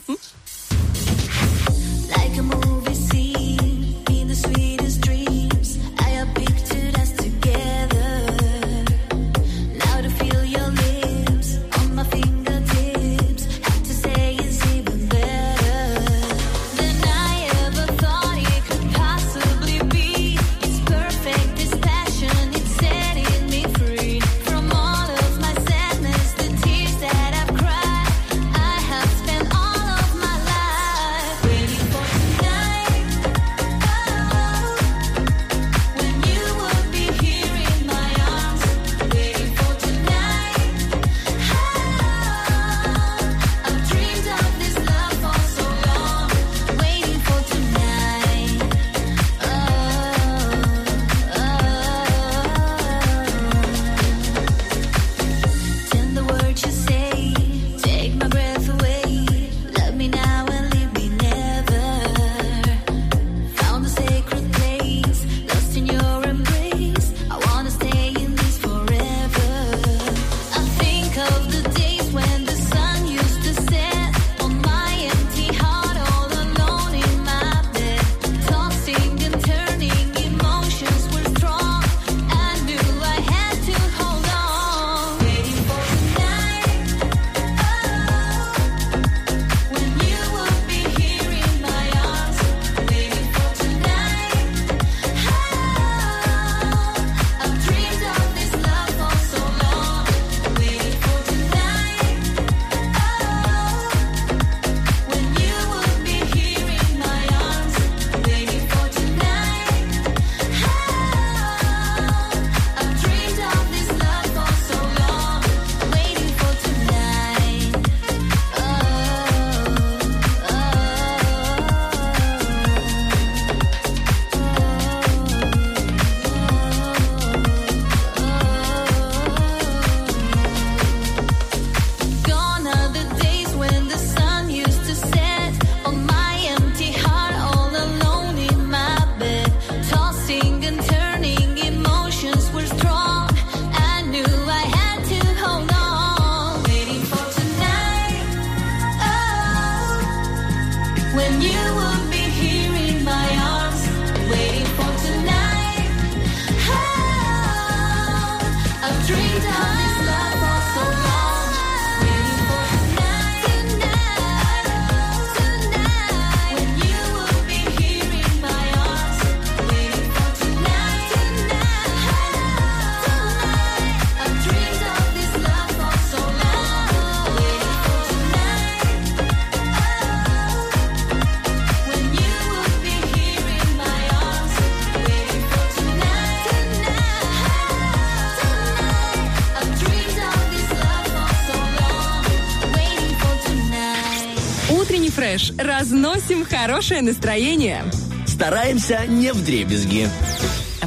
Разносим хорошее настроение. Стараемся не в дребезги.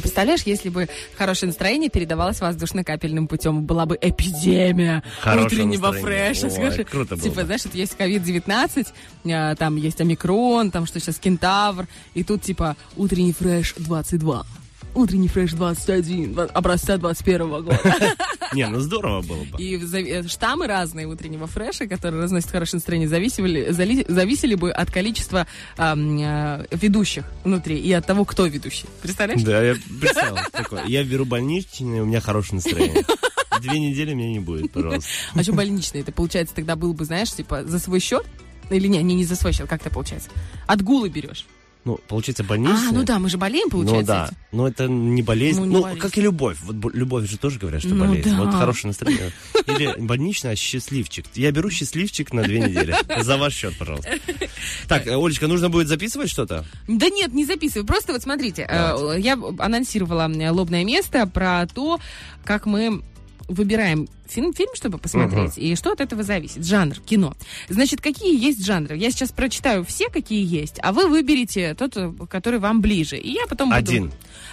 представляешь, если бы хорошее настроение передавалось воздушно-капельным путем, была бы эпидемия Хорошее утреннего настроение. фреша. Ой, скажи. круто было Типа, бы. знаешь, вот есть ковид-19, а, там есть омикрон, там что сейчас кентавр, и тут типа утренний фреш 22. Утренний фреш 21, два- образца 21 года. Не, ну здорово было бы. И э, штаммы разные утреннего фреша, которые разносят хорошее настроение, зависели, зависели бы от количества э, ведущих внутри и от того, кто ведущий. Представляешь? Да, я представил такое. Я беру больничный, у меня хорошее настроение. Две недели меня не будет, пожалуйста. А что больничный? Это, получается, тогда был бы, знаешь, типа за свой счет? Или не, не, не за свой счет, как это получается? Отгулы берешь. Ну, получается, больничный. А, ну да, мы же болеем, получается. Ну да, но это не болезнь. Ну, Ну, не болезнь. как и любовь. Вот бо- любовь же тоже говорят, что Ну болезнь. да. Вот хорошее настроение. Или больничный, а счастливчик. Я беру счастливчик на две недели. За ваш счет, пожалуйста. Так, э, Олечка, нужно будет записывать что-то? Да нет, не записывай. Просто вот смотрите, э, я анонсировала э, лобное место про то, как мы выбираем фильм, фильм, чтобы посмотреть, и что от этого зависит. Жанр, кино. Значит, какие есть жанры? Я сейчас прочитаю все, какие есть, а вы выберете тот, который вам ближе. И я потом буду... Один.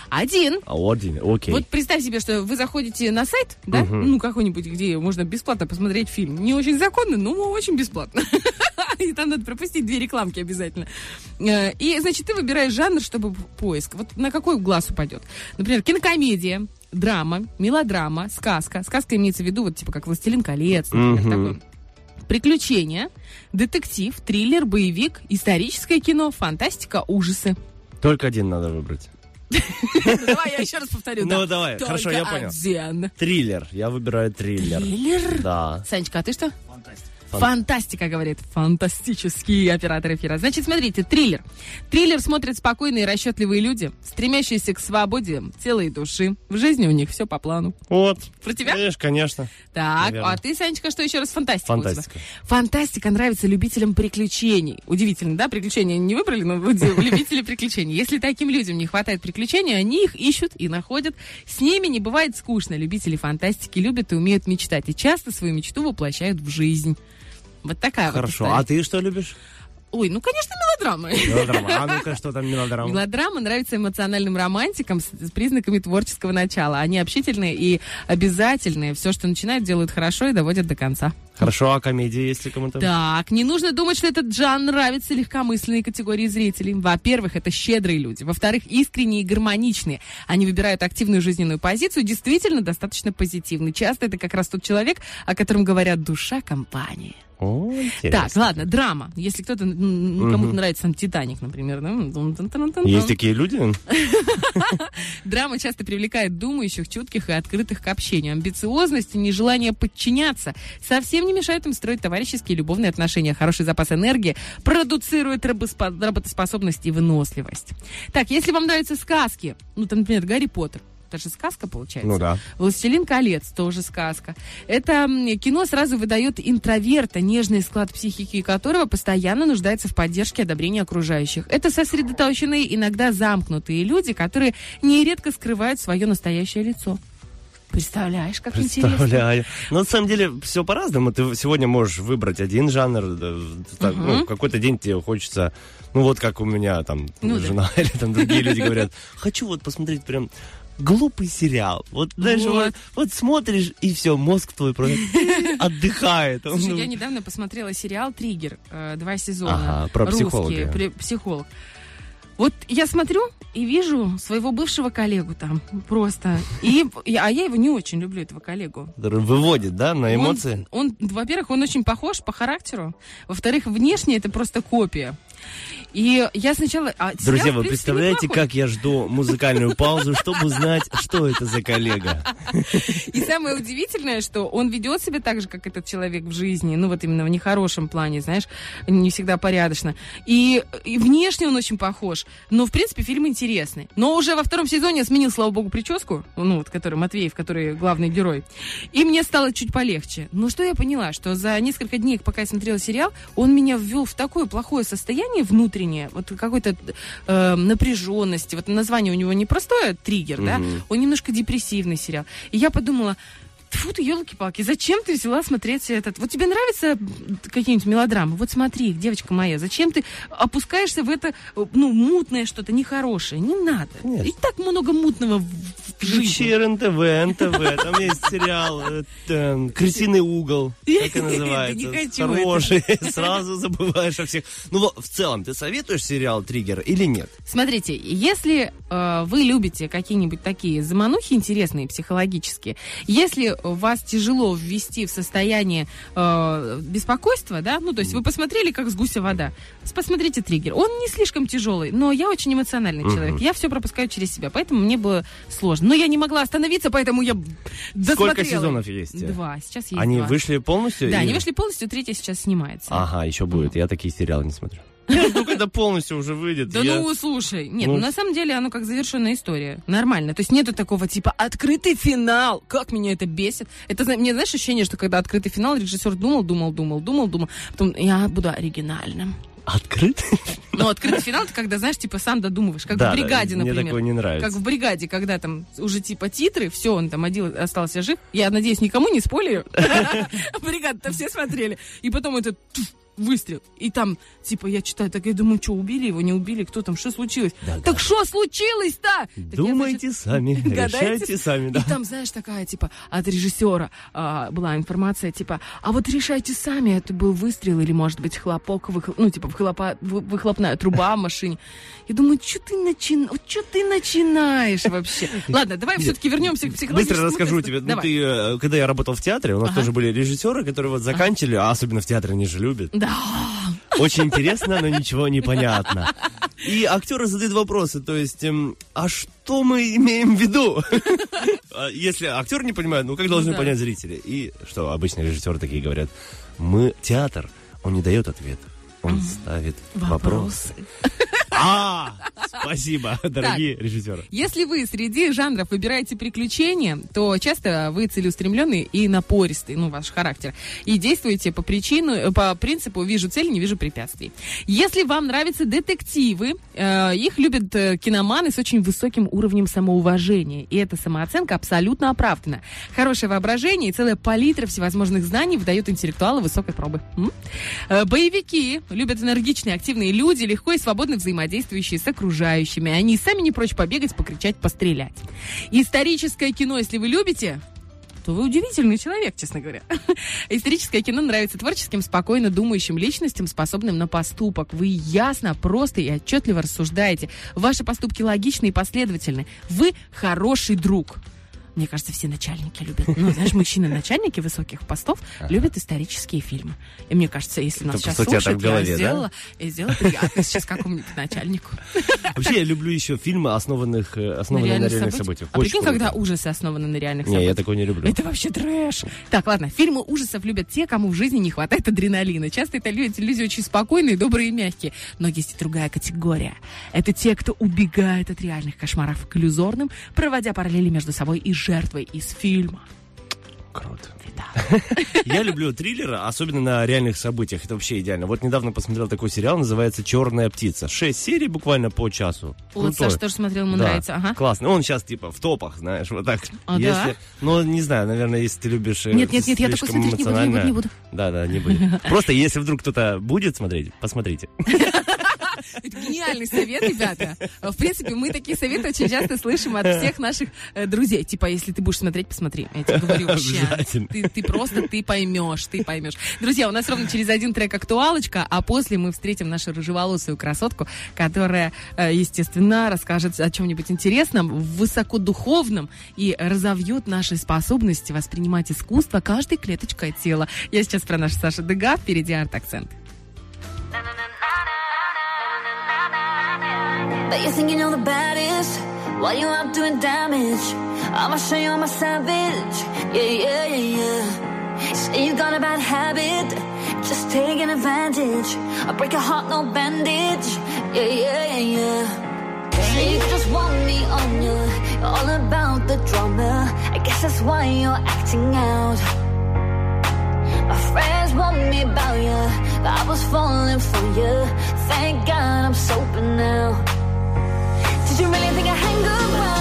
Один. А, Один, окей. Вот представь себе, что вы заходите на сайт, да, ну какой-нибудь, где можно бесплатно посмотреть фильм. Не очень законно, но очень бесплатно. И там надо пропустить две рекламки обязательно. Э, И, значит, ты выбираешь жанр, чтобы поиск. Вот на какой глаз упадет? Например, кинокомедия, драма, мелодрама, сказка. Сказка имеется в виду, вот типа как «Властелин колец», например, Мгм. такой. Приключения, детектив, триллер, боевик, историческое кино, фантастика, ужасы. Только один надо выбрать. Давай я еще раз повторю. Ну, да. давай, хорошо, я понял. Триллер. Я выбираю триллер. Триллер? Да. Санечка, а ты что? Фантастика, говорит. Фантастический оператор эфира. Значит, смотрите, триллер. Триллер смотрят спокойные и расчетливые люди, стремящиеся к свободе тела и души. В жизни у них все по плану. Вот. Про тебя? Конечно, конечно. Так, Наверное. а ты, Санечка, что еще раз? Фантастика. у тебя. Фантастика. Фантастика нравится любителям приключений. Удивительно, да? Приключения не выбрали, но любители приключений. Если таким людям не хватает приключений, они их ищут и находят. С ними не бывает скучно. Любители фантастики любят и умеют мечтать. И часто свою мечту воплощают в жизнь. Вот такая вот Хорошо. А ты что любишь? Ой, ну, конечно, мелодрамы. Мелодрама. А ну-ка, что там мелодрама? Мелодрама нравится эмоциональным романтикам с, с признаками творческого начала. Они общительные и обязательные. Все, что начинают, делают хорошо и доводят до конца. Хорошо, а комедии, если кому-то... Так, не нужно думать, что этот жанр нравится легкомысленной категории зрителей. Во-первых, это щедрые люди. Во-вторых, искренние и гармоничные. Они выбирают активную жизненную позицию, действительно достаточно позитивный. Часто это как раз тот человек, о котором говорят душа компании. О, интересно. Так, ладно, драма. Если кто-то, ну, кому-то нравится там Титаник, например, да? Есть такие люди? Драма часто привлекает думающих, чутких и открытых к общению. Амбициозность и нежелание подчиняться совсем не мешают им строить товарищеские любовные отношения. Хороший запас энергии продуцирует работоспособность и выносливость. Так, если вам нравятся сказки, ну, там, например, Гарри Поттер, это же сказка получается. Ну да. «Властелин колец» тоже сказка. Это кино сразу выдает интроверта, нежный склад психики которого постоянно нуждается в поддержке и одобрении окружающих. Это сосредоточенные, иногда замкнутые люди, которые нередко скрывают свое настоящее лицо. Представляешь, как интересно? Представляю. Но на самом деле все по-разному. Ты сегодня можешь выбрать один жанр. да, так, ну, в какой-то день тебе хочется, ну вот как у меня там Ну да. жена или там другие люди говорят, хочу вот посмотреть прям глупый сериал. Вот, знаешь, Вот. вот, вот смотришь, и все, мозг твой просто отдыхает. Он, Слушай, я недавно посмотрела сериал «Триггер», э, два сезона. Ага, про психолога. психолог. Вот я смотрю и вижу своего бывшего коллегу там просто. И, а я его не очень люблю, этого коллегу. Выводит, да, на Он- эмоции? Он, во-первых, он очень похож по характеру. Во-вторых, внешне это просто копия. И я сначала... а Друзья, вы представляете, как я жду музыкальную паузу, чтобы узнать, что это за коллега? И самое удивительное, что он ведет себя так же, как этот человек в жизни, ну вот именно в нехорошем плане, знаешь, не всегда порядочно. И, и внешне он очень похож, но в принципе фильм интересный. Но уже во втором сезоне сменил, слава богу, прическу, ну вот, который Матвеев, который главный герой. И мне стало чуть полегче. Но что я поняла, что за несколько дней, пока я смотрела сериал, он меня ввел в такое плохое состояние внутреннее, вот какой-то э, напряженности. Вот название у него не простое триггер, да, Мгм. он немножко депрессивный сериал. И я подумала, Тьфу ты, елки-палки, зачем ты взяла смотреть этот? Вот тебе нравятся какие-нибудь мелодрамы? Вот смотри, девочка моя, зачем ты опускаешься в это, ну, мутное что-то, нехорошее? Не надо. Нет. И так много мутного в, жизни. Включи РНТВ, НТВ, там есть сериал э, там, «Крысиный угол», как и называется. Хороший, сразу забываешь о всех. Ну, в целом, ты советуешь сериал «Триггер» или нет? Смотрите, если э, вы любите какие-нибудь такие заманухи интересные психологические, если вас тяжело ввести в состояние э, беспокойства, да, ну то есть вы посмотрели, как с гуся вода, посмотрите триггер. Он не слишком тяжелый, но я очень эмоциональный человек. Я все пропускаю через себя, поэтому мне было сложно. Но я не могла остановиться, поэтому я досмотрела. Сколько сезонов есть? Два. Сейчас есть Они два. вышли полностью? Да, или- они вышли полностью, третья сейчас снимается. Ага, еще будет. Я такие сериалы не смотрю. Ну, когда полностью уже выйдет. Да я- ну, слушай, нет, Ну, ну, на самом деле оно как завершенная история. Нормально. То есть нету такого типа открытый финал. Как меня это бесит. Это, мне, знаешь, ощущение, что когда открытый финал, режиссер думал, думал, думал, думал, думал. Потом я буду оригинальным. Открыт? Но открытый финал, это когда, знаешь, типа сам додумываешь. Как Да, в бригаде, мне например. такое не нравится. Как в бригаде, когда там уже типа титры, все, он там один остался жив. Я надеюсь, никому не спойлерю. Бригада-то все смотрели. И потом этот выстрел. И там, типа, я читаю, так я думаю, что, убили его, не убили, кто там, что случилось? Так что случилось-то? Так я, значит, Думайте сами, решайте сами, да. И там, знаешь, такая, типа, от режиссера а, была информация, типа, а вот решайте сами, это был выстрел или, может быть, хлопок, выхл- ну, типа, выхлопа- вы- выхлопная труба в машине. Я думаю, что ты, начи... чё ты начинаешь вообще? Ладно, давай все-таки вернемся к психологическому Быстро расскажу тебе. Ну, ты, э, когда я работал в театре, у нас тоже были режиссеры, которые вот заканчивали, а особенно в театре они же любят. Да. Очень интересно, но ничего не понятно. И актеры задают вопросы, то есть, эм, а что мы имеем в виду? А Если актер не понимает, ну как должны Да. понять зрители? И что обычно режиссеры такие говорят, мы театр, он не дает ответ, он ставит вопрос. Вопросы. А, спасибо, дорогие режиссеры. Если вы среди жанров выбираете приключения, то часто вы целеустремленный и напористый, ну, ваш характер, и действуете по причину, э, по принципу «вижу цель, не вижу препятствий». Если вам нравятся детективы, э, их любят э, киноманы с очень высоким уровнем самоуважения, и эта самооценка абсолютно оправдана. Хорошее воображение и целая палитра всевозможных знаний выдают интеллектуалы высокой пробы. М? Боевики любят энергичные, активные люди, легко и свободно взаимодействующие с окружающими. Они сами не прочь побегать, покричать, пострелять. Историческое кино, если вы любите, то вы удивительный человек, честно говоря. Историческое кино нравится творческим, спокойно думающим личностям, способным на поступок. Вы ясно, просто и отчетливо рассуждаете. Ваши поступки логичны и последовательны. Вы хороший друг. Мне кажется, все начальники любят. Ну, знаешь, мужчины-начальники высоких постов любят исторические фильмы. И мне кажется, если нас сейчас слушают, я сделала, приятно сейчас какому-нибудь начальнику. Вообще, я люблю еще фильмы, основанных, э, основанные на реальных событиях. А прикинь, когда ужасы основаны на реальных Не, я событиях. такого не люблю. Это вообще трэш. Так, ладно, фильмы ужасов любят те, кому в жизни не хватает адреналина. Часто это люди, люди очень спокойные, добрые и мягкие. Но есть и другая категория. Это те, кто убегает от реальных кошмаров к иллюзорным, проводя параллели между собой и жертвой из фильма. Круто. Да. Я люблю триллеры, особенно на реальных событиях. Это вообще идеально. Вот недавно посмотрел такой сериал, называется «Черная птица». Шесть серий буквально по часу. Вот. Саша тоже смотрел, ему Да, нравится. Ага. Классно. Он сейчас типа в топах, знаешь, вот так. А, да? если, Ну, не знаю, наверное, если ты любишь э, Нет, нет, нет, я такой смотреть не буду, не буду, не буду. Да, да, не будет. Просто если вдруг кто-то будет смотреть, посмотрите. Это гениальный совет, ребята. В принципе, мы такие советы очень часто слышим от всех наших э, друзей. Типа, если ты будешь смотреть, посмотри. Я тебе говорю вообще. Ты, ты просто, ты поймешь, ты поймешь. Друзья, у нас ровно через один трек актуалочка, а после мы встретим нашу рыжеволосую красотку, которая, э, естественно, расскажет о чем-нибудь интересном, высокодуховном и разовьет наши способности воспринимать искусство каждой клеточкой тела. Я сейчас про нашу Сашу Дега, впереди арт-акцент. Bet you think you know the baddest while you out doing damage. I'ma show you I'm a savage. Yeah, yeah, yeah, yeah. Say you got a bad habit, just taking advantage. I break your heart, no bandage. Yeah, yeah, yeah, yeah. Say you just want me on you. You're all about the drama. I guess that's why you're acting out. My friends want me about you. I was falling for you. Thank God I'm sober now. Did you really think I hang around?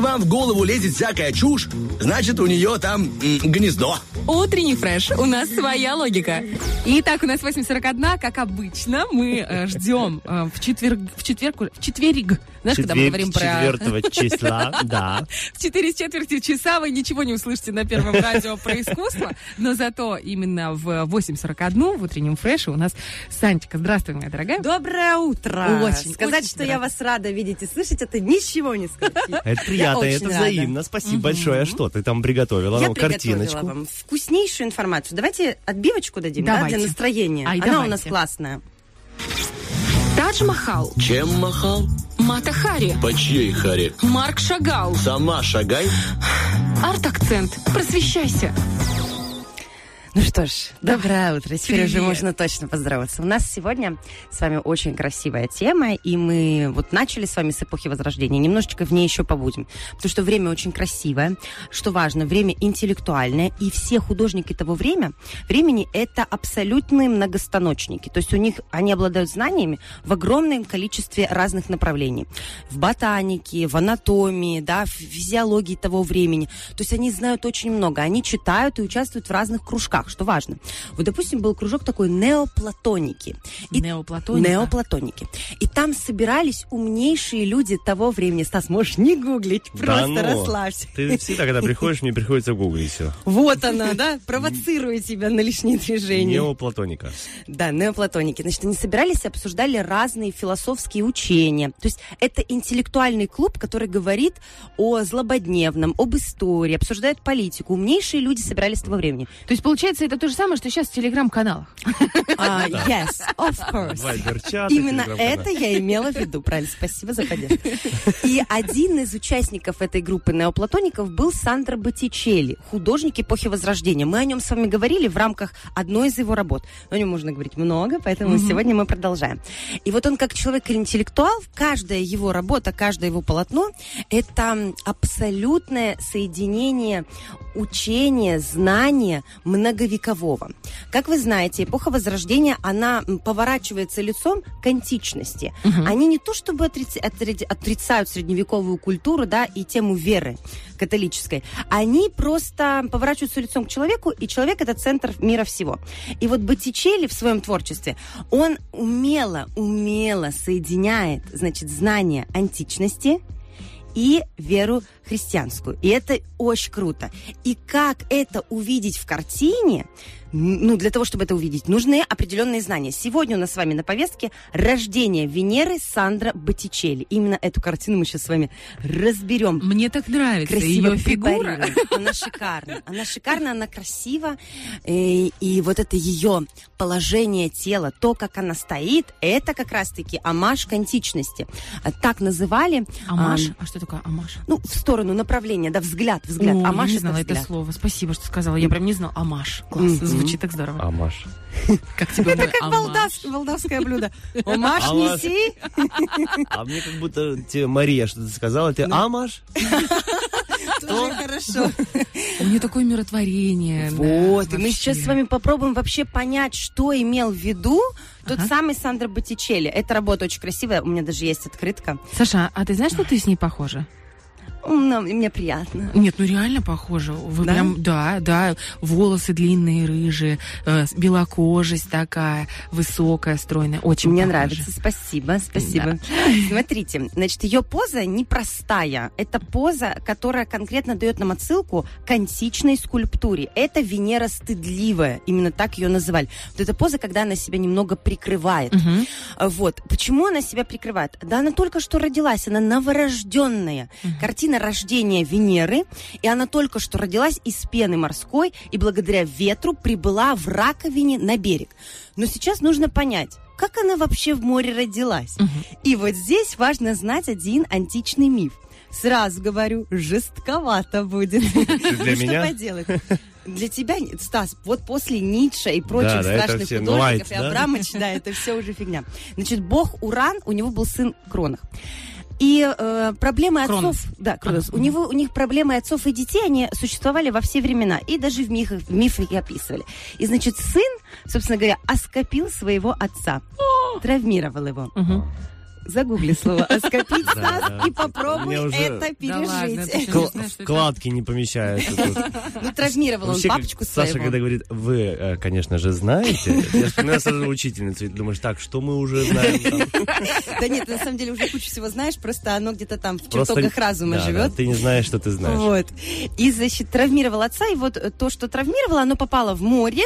Вам в голову лезет всякая чушь, значит, у нее там гнездо. Утренний фреш. У нас своя логика. Итак, у нас 8.41, как обычно, мы э, ждем э, в четверг, в четверг, в четверг, знаешь, когда мы говорим про... Четвертого числа, да. В 4 с четвертью часа вы ничего не услышите на первом радио про искусство, но зато именно в 8.41 в утреннем фреше у нас Санечка. Здравствуй, моя дорогая. Доброе утро. Очень, Сказать, очень что я рада. вас рада видеть и слышать, это ничего не сказать. Это приятно, Я это взаимно. Спасибо большое. А что ты там приготовила? Я Ну, приготовила картиночку. вам вкуснейшую информацию. Давайте отбивочку дадим, да, Давайте. для настроения. Ай, Она у давайте. нас классная. Тадж-Махал. Чем махал? Мата Хари. По чьей харе? Марк Шагал. Сама шагай. Арт-акцент. Просвещайся. Ну что ж, доброе утро. Теперь уже Привет. можно точно поздороваться. У нас сегодня с вами очень красивая тема, и мы вот начали с вами с эпохи Возрождения. Немножечко в ней еще побудем. Потому что время очень красивое. Что важно, время интеллектуальное, и все художники того время, времени это абсолютные многостаночники. То есть у них они обладают знаниями в огромном количестве разных направлений. В ботанике, в анатомии, да, в физиологии того времени. То есть они знают очень много. Они читают и участвуют в разных кружках, что важно. Вот, допустим, был кружок такой неоплатоники. И Неоплатоника. Неоплатоники. И там собирались умнейшие люди того времени. Стас, можешь не гуглить, Да просто ну. расслабься. Ты всегда, когда приходишь, мне приходится гуглить все. Вот она, да, провоцирует тебя на лишние движения. Неоплатоника. Да, неоплатоники. Значит, они собирались и обсуждали разные философские учения. То есть это интеллектуальный клуб, который говорит о злободневном, об истории, обсуждает политику. Умнейшие люди собирались того времени. То есть, получается, это то же самое, что сейчас в телеграм-каналах. А, yes, of course. Вайбер-чаты, Именно это я имела в виду, правильно, спасибо за поддержку. И один из участников этой группы неоплатоников был Сандро Боттичелли, художник эпохи Возрождения. Мы о нем с вами говорили в рамках одной из его работ. О нем можно говорить много, поэтому сегодня мы продолжаем. И вот он как человек-интеллектуал, каждая его работа, каждое его полотно – это абсолютное соединение учения, знания многовекового. Как вы знаете, эпоха Возрождения, она поворачивается лицом к античности. Они не то чтобы отриц- отри- отрицают средневековую культуру, да, и тему веры католической, они просто поворачиваются лицом к человеку, и человек это центр мира всего. И вот Боттичелли в своем творчестве, он умело, умело соединяет, значит, знания античности, и веру христианскую. И это очень круто. И как это увидеть в картине, ну, для того, чтобы это увидеть, нужны определенные знания. Сегодня у нас с вами на повестке «Рождение Венеры» Сандра Боттичелли. Именно эту картину мы сейчас с вами разберем. Мне так нравится Красиво ее фигура. Она шикарна. Она шикарна, она красива. И, и вот это ее положение тела, то, как она стоит, это как раз-таки амаш к античности. А Так называли. Амаш? ам, А что такое амаш? ну, в сторону направления, да, взгляд, взгляд. О, Амаш я не это знала это взгляд. слово. Спасибо, что сказала. Я прям не знала. Амаш. Класс. Мгм. Звучит так здорово. Амаш. Как тебе мой Как молдавс- молдавское блюдо. Амаш Амаш. неси. А мне как будто тебе Мария что-то сказала. Ты Амаш? Тоже хорошо. У нее такое миротворение. Вот, и мы сейчас с вами попробуем вообще понять, что имел в виду тот Ага. самый Сандро Боттичелли. Эта работа очень красивая, у меня даже есть открытка. Саша, а ты знаешь, что ты с ней похожа? Ну, Мне приятно. Нет, ну реально похоже. Вы Да? прям, да, да, волосы длинные, рыжие, э, белокожесть такая, высокая, стройная. Очень Мне похоже. нравится, спасибо, спасибо. Смотрите, значит, ее поза непростая. Это поза, которая конкретно дает нам отсылку к античной скульптуре. Это Венера стыдливая, именно так ее называли. Вот эта поза, когда она себя немного прикрывает. А, Вот. Почему она себя прикрывает? Да она только что родилась, она новорожденная. Картина рождения Венеры, и она только что родилась из пены морской и благодаря ветру прибыла в раковине на берег. Но сейчас нужно понять, как она вообще в море родилась. И вот здесь важно знать один античный миф. Сразу говорю, жестковато будет. для Ну, меня? Что поделать? Для тебя, Стас, вот после Ницше и прочих Да, да, страшных все художников, White, и да? Абрамович, да, это все уже фигня. Значит, бог Уран, у него был сын Кронах. И э, проблемы Кронос. отцов, да, Кронос, у него у них проблемы отцов и детей, они существовали во все времена и даже в мифах, в мифах и описывали. И значит сын, собственно говоря, оскопил своего отца, травмировал его. Мгм. Загугли слово «оскопить», Стас, да. и попробуй это пережить. Вкладки не помещаются. Ну, травмировал он папочку Саша, когда говорит, вы, э, конечно же, знаете, я вспоминаю сразу учительницу, и думаешь, так, что мы уже знаем? Да нет, на самом деле уже кучу всего знаешь, просто оно где-то там в чертогах разума живет. да, ты не знаешь, что ты знаешь. Вот. И, значит, травмировал отца, и вот э, то, что травмировало, оно попало в море,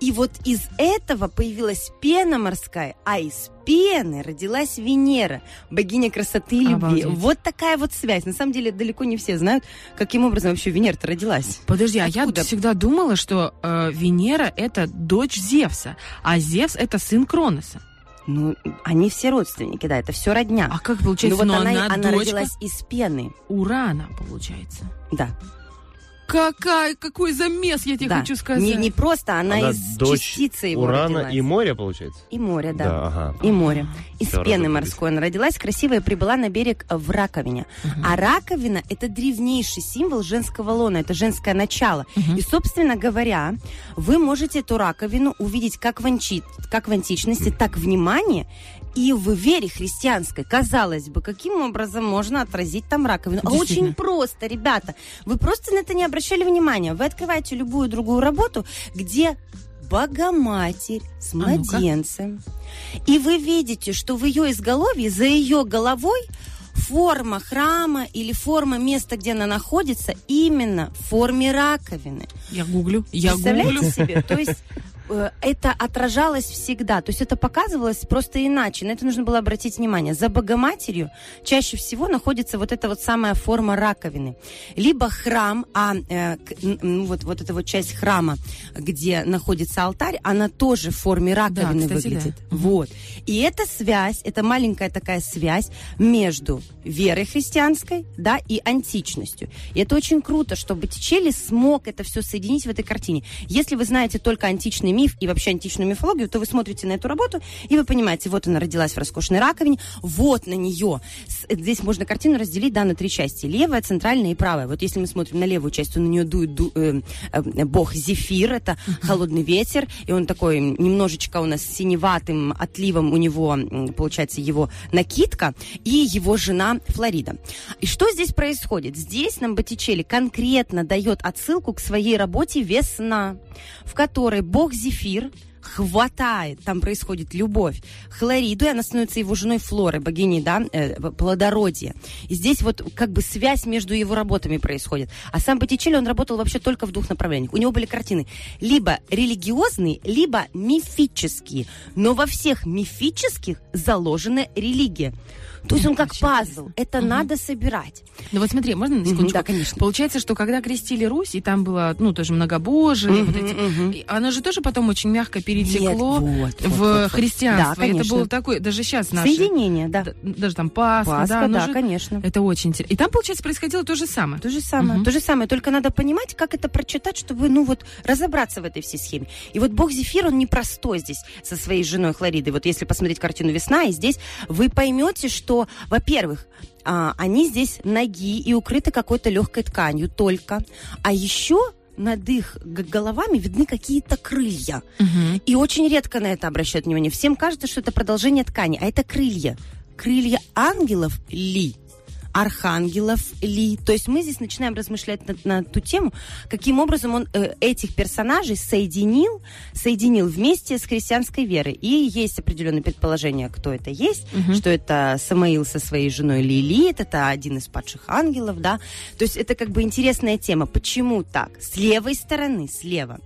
и вот из этого появилась пена морская, а из пены родилась Венера, богиня красоты и любви. Обалдеть. Вот такая вот связь. На самом деле, далеко не все знают, каким образом вообще Венера-то родилась. Подожди, а я Откуда? всегда думала, что э, Венера это дочь Зевса, а Зевс это сын Кроноса. Ну, они все родственники, да, это все родня. А как ну получается, вот но она, она, она родилась из пены, Урана, получается. да. Какая, какой замес, я тебе да. хочу сказать. Не, не просто, она, Она из дочь частицы его Урана родилась. и моря, получается? И море, да. Да, ага. И море. Из Всё пены разобрались. морской она родилась, красивая, прибыла на берег в раковине. А раковина – это древнейший символ женского лона, это женское начало. И, собственно говоря, вы можете эту раковину увидеть как в, анчи- как в античности, так в внимании и в вере христианской. Казалось бы, каким образом можно отразить там раковину? А очень просто, ребята. Вы просто на это не обращали внимания. Вы открываете любую другую работу, где Богоматерь с А младенцем. И вы видите, что в ее изголовье, за ее головой, форма храма или форма места, где она находится, именно в форме раковины. Я гуглю, я Представляете гуглю. себе? То есть это отражалось всегда. То есть это показывалось просто иначе. На это нужно было обратить внимание. За Богоматерью чаще всего находится вот эта вот самая форма раковины. Либо храм, а э, вот, вот эта вот часть храма, где находится алтарь, она тоже в форме раковины кстати, выглядит. да. Вот. И эта связь, это маленькая такая связь между верой христианской, да, и античностью. И это очень круто, что Боттичелли смог это все соединить в этой картине. Если вы знаете только античный миф и вообще античную мифологию, то вы смотрите на эту работу, и вы понимаете, вот она родилась в роскошной раковине, вот на нее. Здесь можно картину разделить, да, на три части. Левая, центральная и правая. Вот если мы смотрим на левую часть, то на нее дует ду- э, э, бог Зефир, это холодный ветер, и он такой немножечко у нас синеватым отливом у него, получается, его накидка, и его жена Флорида. И что здесь происходит? Здесь нам Боттичелли конкретно дает отсылку к своей работе «Весна», в которой бог Зефир хватает, там происходит любовь, Хлориду, и она становится его женой Флоры, богиней, да, э, плодородия. И здесь вот как бы связь между его работами происходит. А сам Боттичелли, он работал вообще только в двух направлениях. У него были картины либо религиозные, либо мифические. Но во всех мифических заложена религия. То есть он как пазл. Это надо собирать. Ну вот смотри, можно на секундочку? да, конечно. Получается, что когда крестили Русь, и там было, ну, тоже многобожие, Мгм, вот эти, и оно же тоже потом очень мягко перетекло Нет, вот, в вот, вот, христианство. Да, И это конечно. было такое, даже сейчас наши... Соединение, да. Даже там Пасха, Пасха, да, да, же- конечно. Это очень интересно. И там, получается, происходило то же самое. То же самое, Мгм. то же самое. Только надо понимать, как это прочитать, чтобы, ну вот, разобраться в этой всей схеме. И вот бог Зефир, он непростой здесь со своей женой Хлоридой. Вот если посмотреть картину «Весна», и здесь вы поймете, что, во-первых, а, они здесь ноги и укрыты какой-то легкой тканью только. А еще над их головами видны какие-то крылья. И очень редко на это обращают внимание. Всем кажется, что это продолжение ткани, а это крылья. Крылья ангелов ли? Архангелов ли. То есть мы здесь начинаем размышлять на, на ту тему, каким образом он э, этих персонажей соединил, соединил вместе с христианской верой. И есть определенные предположения, кто это есть, что это Самаил со своей женой Лилит, это один из падших ангелов, да. То есть это как бы интересная тема. Почему так? С левой стороны, слева.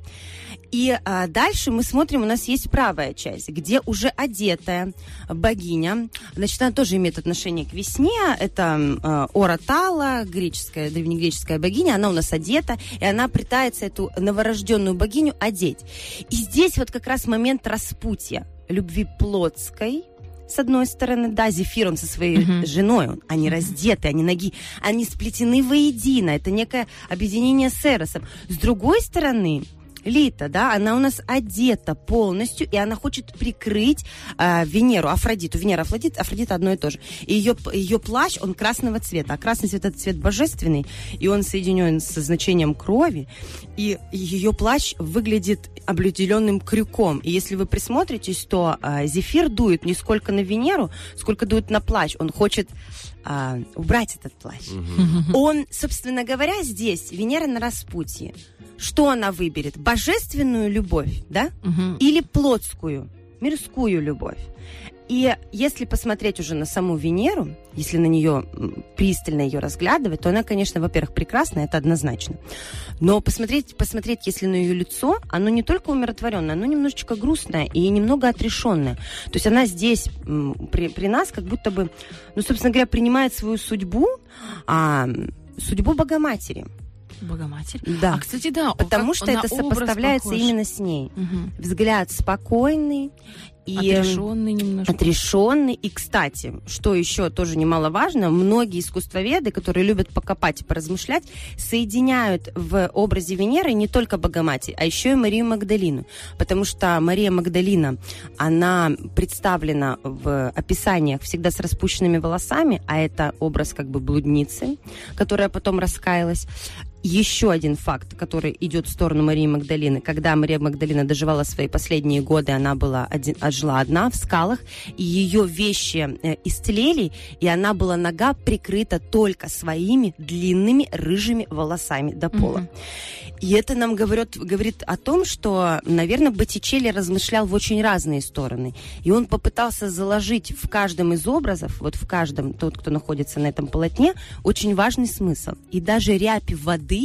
И а, дальше мы смотрим, у нас есть правая часть, где уже одетая богиня. Значит, она тоже имеет отношение к весне. Это э, Оратала, греческая, древнегреческая богиня. Она у нас одета, и она пытается эту новорожденную богиню одеть. И здесь вот как раз момент распутья любви плотской, с одной стороны, да, Зефир, он со своей женой, он- они раздеты, они ноги, они сплетены воедино, это некое объединение с Эросом. С другой стороны, Лита, да, она у нас одета полностью, и она хочет прикрыть э, Венеру, Афродиту. Венера, Афродит, Афродита одно и то же. И ее, ее плащ, он красного цвета. А красный цвет это цвет божественный, и он соединен со значением крови. И ее плащ выглядит облюделенным крюком. И если вы присмотритесь, то э, Зефир дует не сколько на Венеру, сколько дует на плащ. Он хочет а, убрать этот плащ. Он, собственно говоря, здесь Венера на распутье. Что она выберет? Божественную любовь, да? Или плотскую, мирскую любовь? И если посмотреть уже на саму Венеру, если на нее пристально ее разглядывать, то она, конечно, во-первых, прекрасна, это однозначно. Но посмотреть, посмотреть, если на ее лицо, оно не только умиротворенное, оно немножечко грустное и немного отрешенное. То есть она здесь при, при нас как будто бы, ну, собственно говоря, принимает свою судьбу, а, судьбу Богоматери. Богоматерь. Да. А, кстати, да. Потому что это сопоставляется похож. именно с ней. Мгм. Взгляд спокойный и Отрешенный немножко. отрешенный. И, кстати, что еще тоже немаловажно, многие искусствоведы, которые любят покопать и поразмышлять, соединяют в образе Венеры не только Богоматерь, а еще и Марию Магдалину. Потому что Мария Магдалина, она представлена в описаниях всегда с распущенными волосами, а это образ как бы блудницы, которая потом раскаялась. Еще один факт, который идет в сторону Марии Магдалины. Когда Мария Магдалина доживала свои последние годы, она была один, жила одна в скалах, и ее вещи э, истлели, и она была нога прикрыта только своими длинными рыжими волосами до пола. И это нам говорит, говорит о том, что, наверное, Боттичелли размышлял в очень разные стороны. И он попытался заложить в каждом из образов, вот в каждом, тот, кто находится на этом полотне, очень важный смысл. И даже рябь воды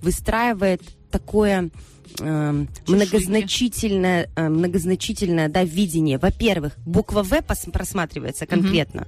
выстраивает такое эм, многозначительное, э, многозначительное да, видение. Во-первых, буква В просматривается конкретно.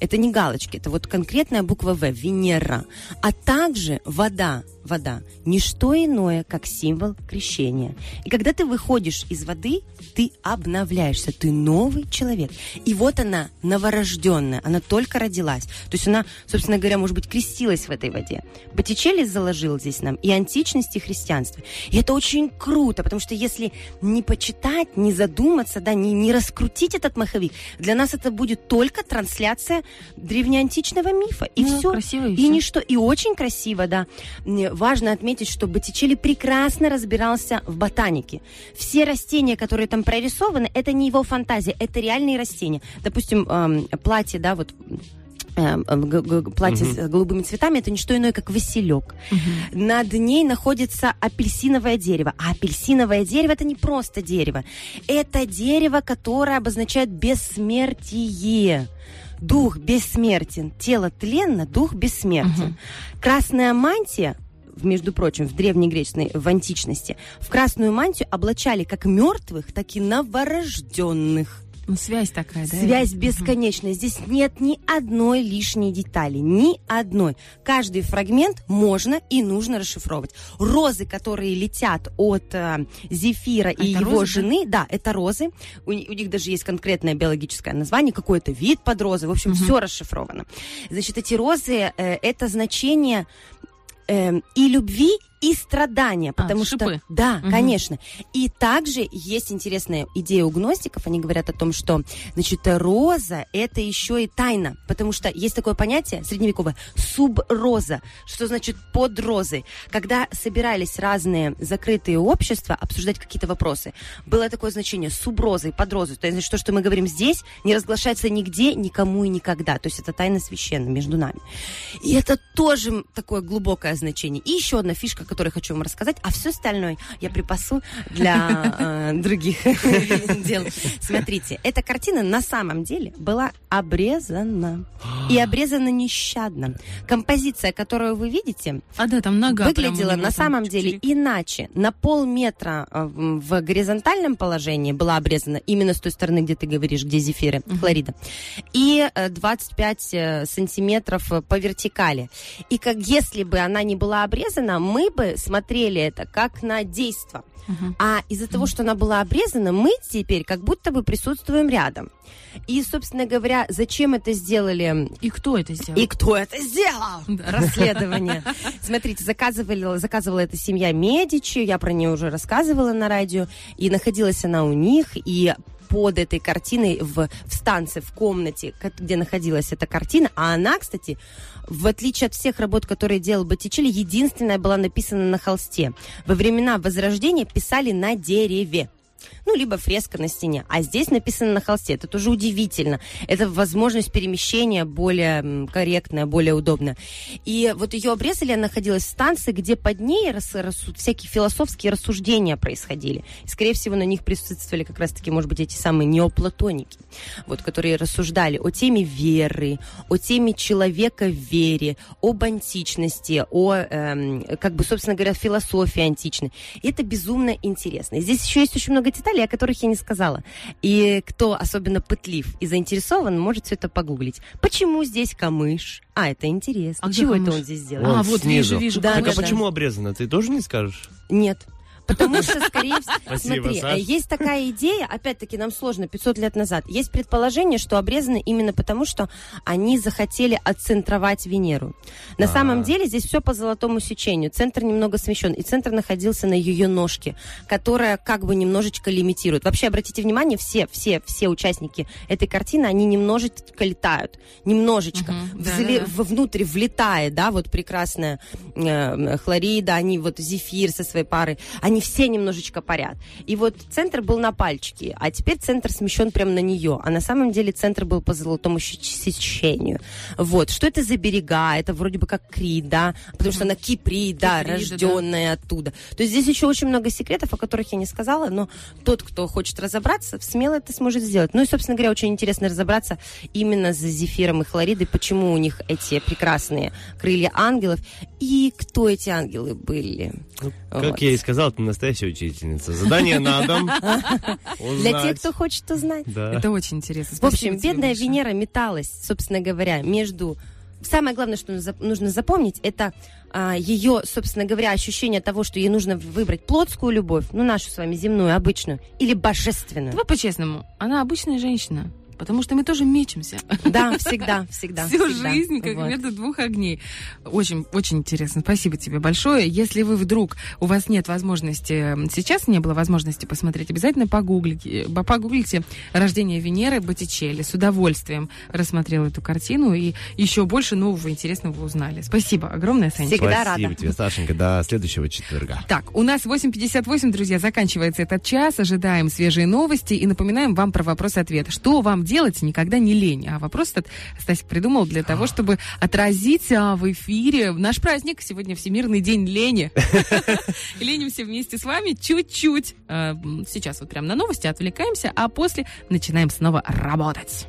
Это не галочки, это вот конкретная буква В, Венера. А также вода, вода, не что иное, как символ крещения. И когда ты выходишь из воды, ты обновляешься, ты новый человек. И вот она, новорожденная, она только родилась. То есть она, собственно говоря, может быть, крестилась в этой воде. Боттичелли заложил здесь нам и античность, и христианство. И это очень круто, потому что если не почитать, не задуматься, да, не, не раскрутить этот маховик, для нас это будет только трансляция древнеантичного мифа. И Ну, все. красиво, и и всё. ничто. И очень красиво, да. Важно отметить, что Боттичелли прекрасно разбирался в ботанике. Все растения, которые там прорисованы, это не его фантазия, это реальные растения. Допустим, эм, платье, да, вот эм, эм, платье с голубыми цветами, это не что иное, как василек. Над ней находится апельсиновое дерево. А апельсиновое дерево это не просто дерево. Это дерево, которое обозначает бессмертие. Дух бессмертен, тело тленно, дух бессмертен. Красная мантия между прочим, в древнегреческой, в античности, в красную мантию облачали как мертвых, так и новорожденных. Ну, связь такая, да? Связь бесконечная. Здесь нет ни одной лишней детали. Ни одной. Каждый фрагмент можно и нужно расшифровывать. Розы, которые летят от э, Зефира и Это его розы, да? жены, да? это розы. У, у них даже есть конкретное биологическое название, какой-то вид под розы. В общем, все расшифровано. Значит, эти розы, э, это значение эм, и любви, и страдания, А, потому что шипы. да, Мгм. конечно. И также есть интересная идея у гностиков. Они говорят о том, что значит роза это еще и тайна, потому что есть такое понятие средневековое суброза, что значит под розой. Когда собирались разные закрытые общества обсуждать какие-то вопросы, было такое значение суброзой, под розой. То есть то, что мы говорим здесь, не разглашается нигде, никому и никогда. То есть это тайна священная между нами. И это тоже такое глубокое значение. И еще одна фишка, которую я хочу вам рассказать, а все остальное я припасу для э, других дел. Смотрите, эта картина на самом деле была обрезана. И обрезана нещадно. Композиция, которую вы видите, А, да, там нога выглядела на самом деле иначе. На полметра э, в горизонтальном положении была обрезана именно с той стороны, где ты говоришь, где зефиры, хлорида. И э, 25 э, сантиметров по вертикали. И как если бы она не была обрезана, мы бабы смотрели это как на действо. А из-за того, что она была обрезана, мы теперь как будто бы присутствуем рядом. И, собственно говоря, зачем это сделали И кто это сделал? и кто это сделал? Расследование. Смотрите, заказывали, заказывала эта семья Медичи, я про нее уже рассказывала на радио, и находилась она у них, и под этой картиной в, в станции, в комнате, ко- где находилась эта картина, а она, кстати, в отличие от всех работ, которые делал Боттичелли, единственная была написана на холсте. Во времена Возрождения писали на дереве ну, либо фреска на стене. А здесь написано на холсте. Это тоже удивительно. Это возможность перемещения более корректная, более удобная. И вот ее обрезали, она находилась в станции, где под ней рас- рассу- всякие философские рассуждения происходили. И, скорее всего, на них присутствовали как раз-таки, может быть, эти самые неоплатоники, вот, которые рассуждали о теме веры, о теме человека в вере, об античности, о, эм, как бы, собственно говоря, философии античной. И это безумно интересно. И здесь еще есть очень много деталей, о которых я не сказала. И кто особенно пытлив и заинтересован, может все это погуглить. Почему здесь камыш? А, это интересно. А Чего это камыш? он здесь делает? А, вот снизу. вижу, вижу. Да, Так да, а да. почему обрезано? Ты тоже не скажешь? Нет. Потому что, скорее всего, смотри, Саш. э, есть такая идея, опять-таки нам сложно, 500 лет назад, есть предположение, что обрезаны именно потому, что они захотели отцентровать Венеру. На А. самом деле здесь все по золотому сечению, центр немного смещен, и центр находился на ее ножке, которая как бы немножечко лимитирует. Вообще, обратите внимание, все, все, все участники этой картины, они немножечко летают, немножечко, Мгм, Взле- да-да-да. внутрь влетает, да, вот прекрасная э, хлорида, они вот зефир со своей парой, они все немножечко парят. И вот центр был на пальчике, а теперь центр смещен прямо на нее, а на самом деле центр был по золотому сечению. Вот, что это за берега? Это вроде бы как Крит, да, потому что она Киприт, да, Киприда, рожденная оттуда. То есть здесь еще очень много секретов, о которых я не сказала, но тот, кто хочет разобраться, смело это сможет сделать. Ну и, собственно говоря, очень интересно разобраться именно за Зефиром и Хлоридой, почему у них эти прекрасные крылья ангелов, и кто эти ангелы были. Ну, Как Вот. я и сказал, настоящая учительница. Задание на дом. Для тех, кто хочет узнать. Да. Это очень интересно. В общем, бедная. Венера металась, собственно говоря, между... Самое главное, что нужно запомнить, это а, ее, собственно говоря, ощущение того, что ей нужно выбрать плотскую любовь, ну, нашу с вами земную, обычную, или божественную. Давай по-честному. Она обычная женщина. Потому что мы тоже мечемся. Да, всегда, всегда. Всю всегда. жизнь, как Вот. между двух огней. Очень, очень интересно. Спасибо тебе большое. Если вы вдруг, у вас нет возможности, сейчас не было возможности посмотреть, обязательно погуглите, б- погуглите «Рождение Венеры» Боттичелли. С удовольствием рассмотрел эту картину и еще больше нового интересного узнали. Спасибо огромное, Санечка. Всегда Спасибо рада. тебе, Сашенька. До следующего четверга. Так, у нас 8.58, друзья, заканчивается этот час. Ожидаем свежие новости и напоминаем вам про вопрос-ответ. Что вам делать никогда не лень? А вопрос этот Стасик придумал для того, чтобы отразить а, в эфире наш праздник. Сегодня Всемирный день лени. Ленимся вместе с вами чуть-чуть. А, Сейчас вот прям на новости отвлекаемся, а после начинаем снова работать.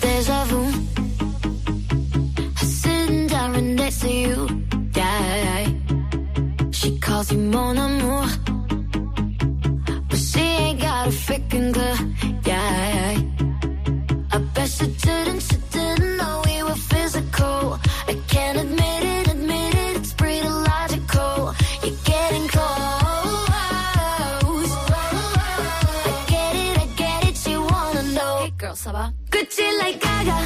Deja vu. Sitting down right next to you. She calls you mon amour. But she ain't got a freaking clue. Yeah. I bet she didn't, she didn't know we were physical. I can't admit it, admit it, it's pretty logical. You're getting close. I get it, I get it, you wanna know. Hey girl, ça va? Gucci like Gaga,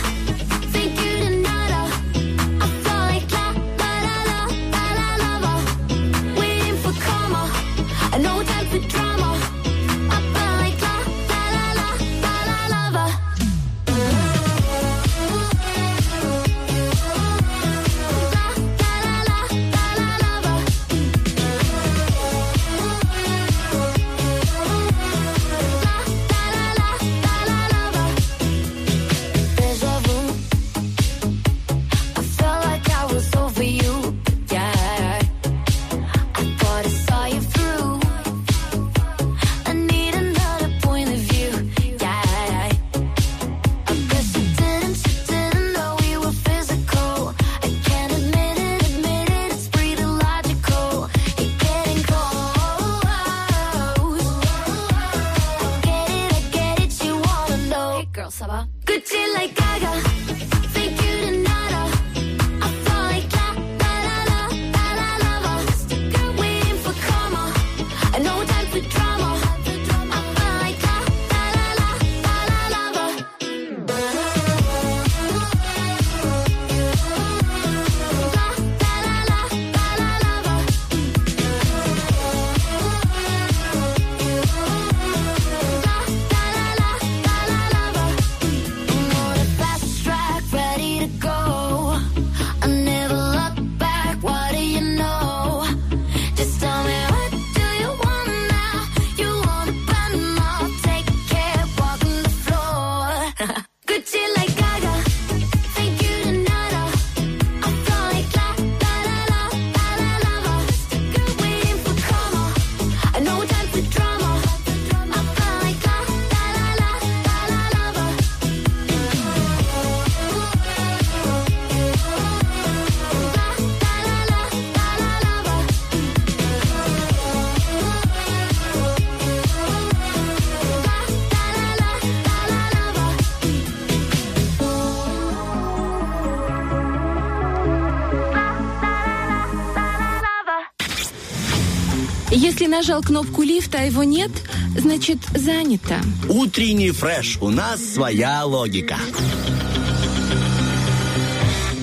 нажал кнопку лифта, а его нет, значит занято. Утренний фреш. У нас своя логика.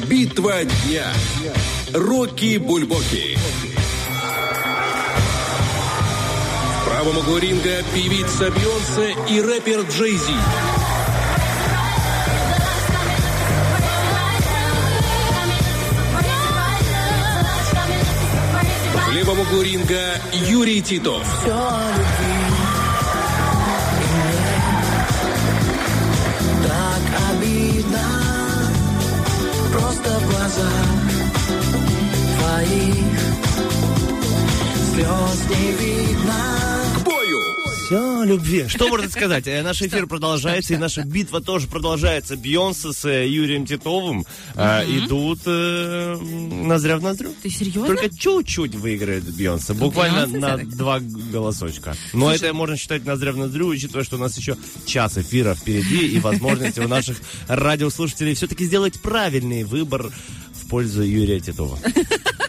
Битва дня. Рокки Бульбоки. В правом углу ринга певица Бейонсе и рэпер Джей Зи. Углу ринга Юрий Титов. Так обидно Просто в глазах твоих Слез не видно К бою! Все о любви. Что можно сказать? Э, Наш эфир продолжается, и наша битва тоже продолжается. Бьонса с э, Юрием Титовым э, идут э, ноздря в ноздрю. Ты серьезно? Только чуть-чуть выиграет Бьонса, буквально Бейонсе на всё-таки? два голосочка. Но это можно считать ноздря в ноздрю, учитывая, что у нас еще час эфира впереди и возможности у наших радиослушателей все-таки сделать правильный выбор в пользу Юрия Титова.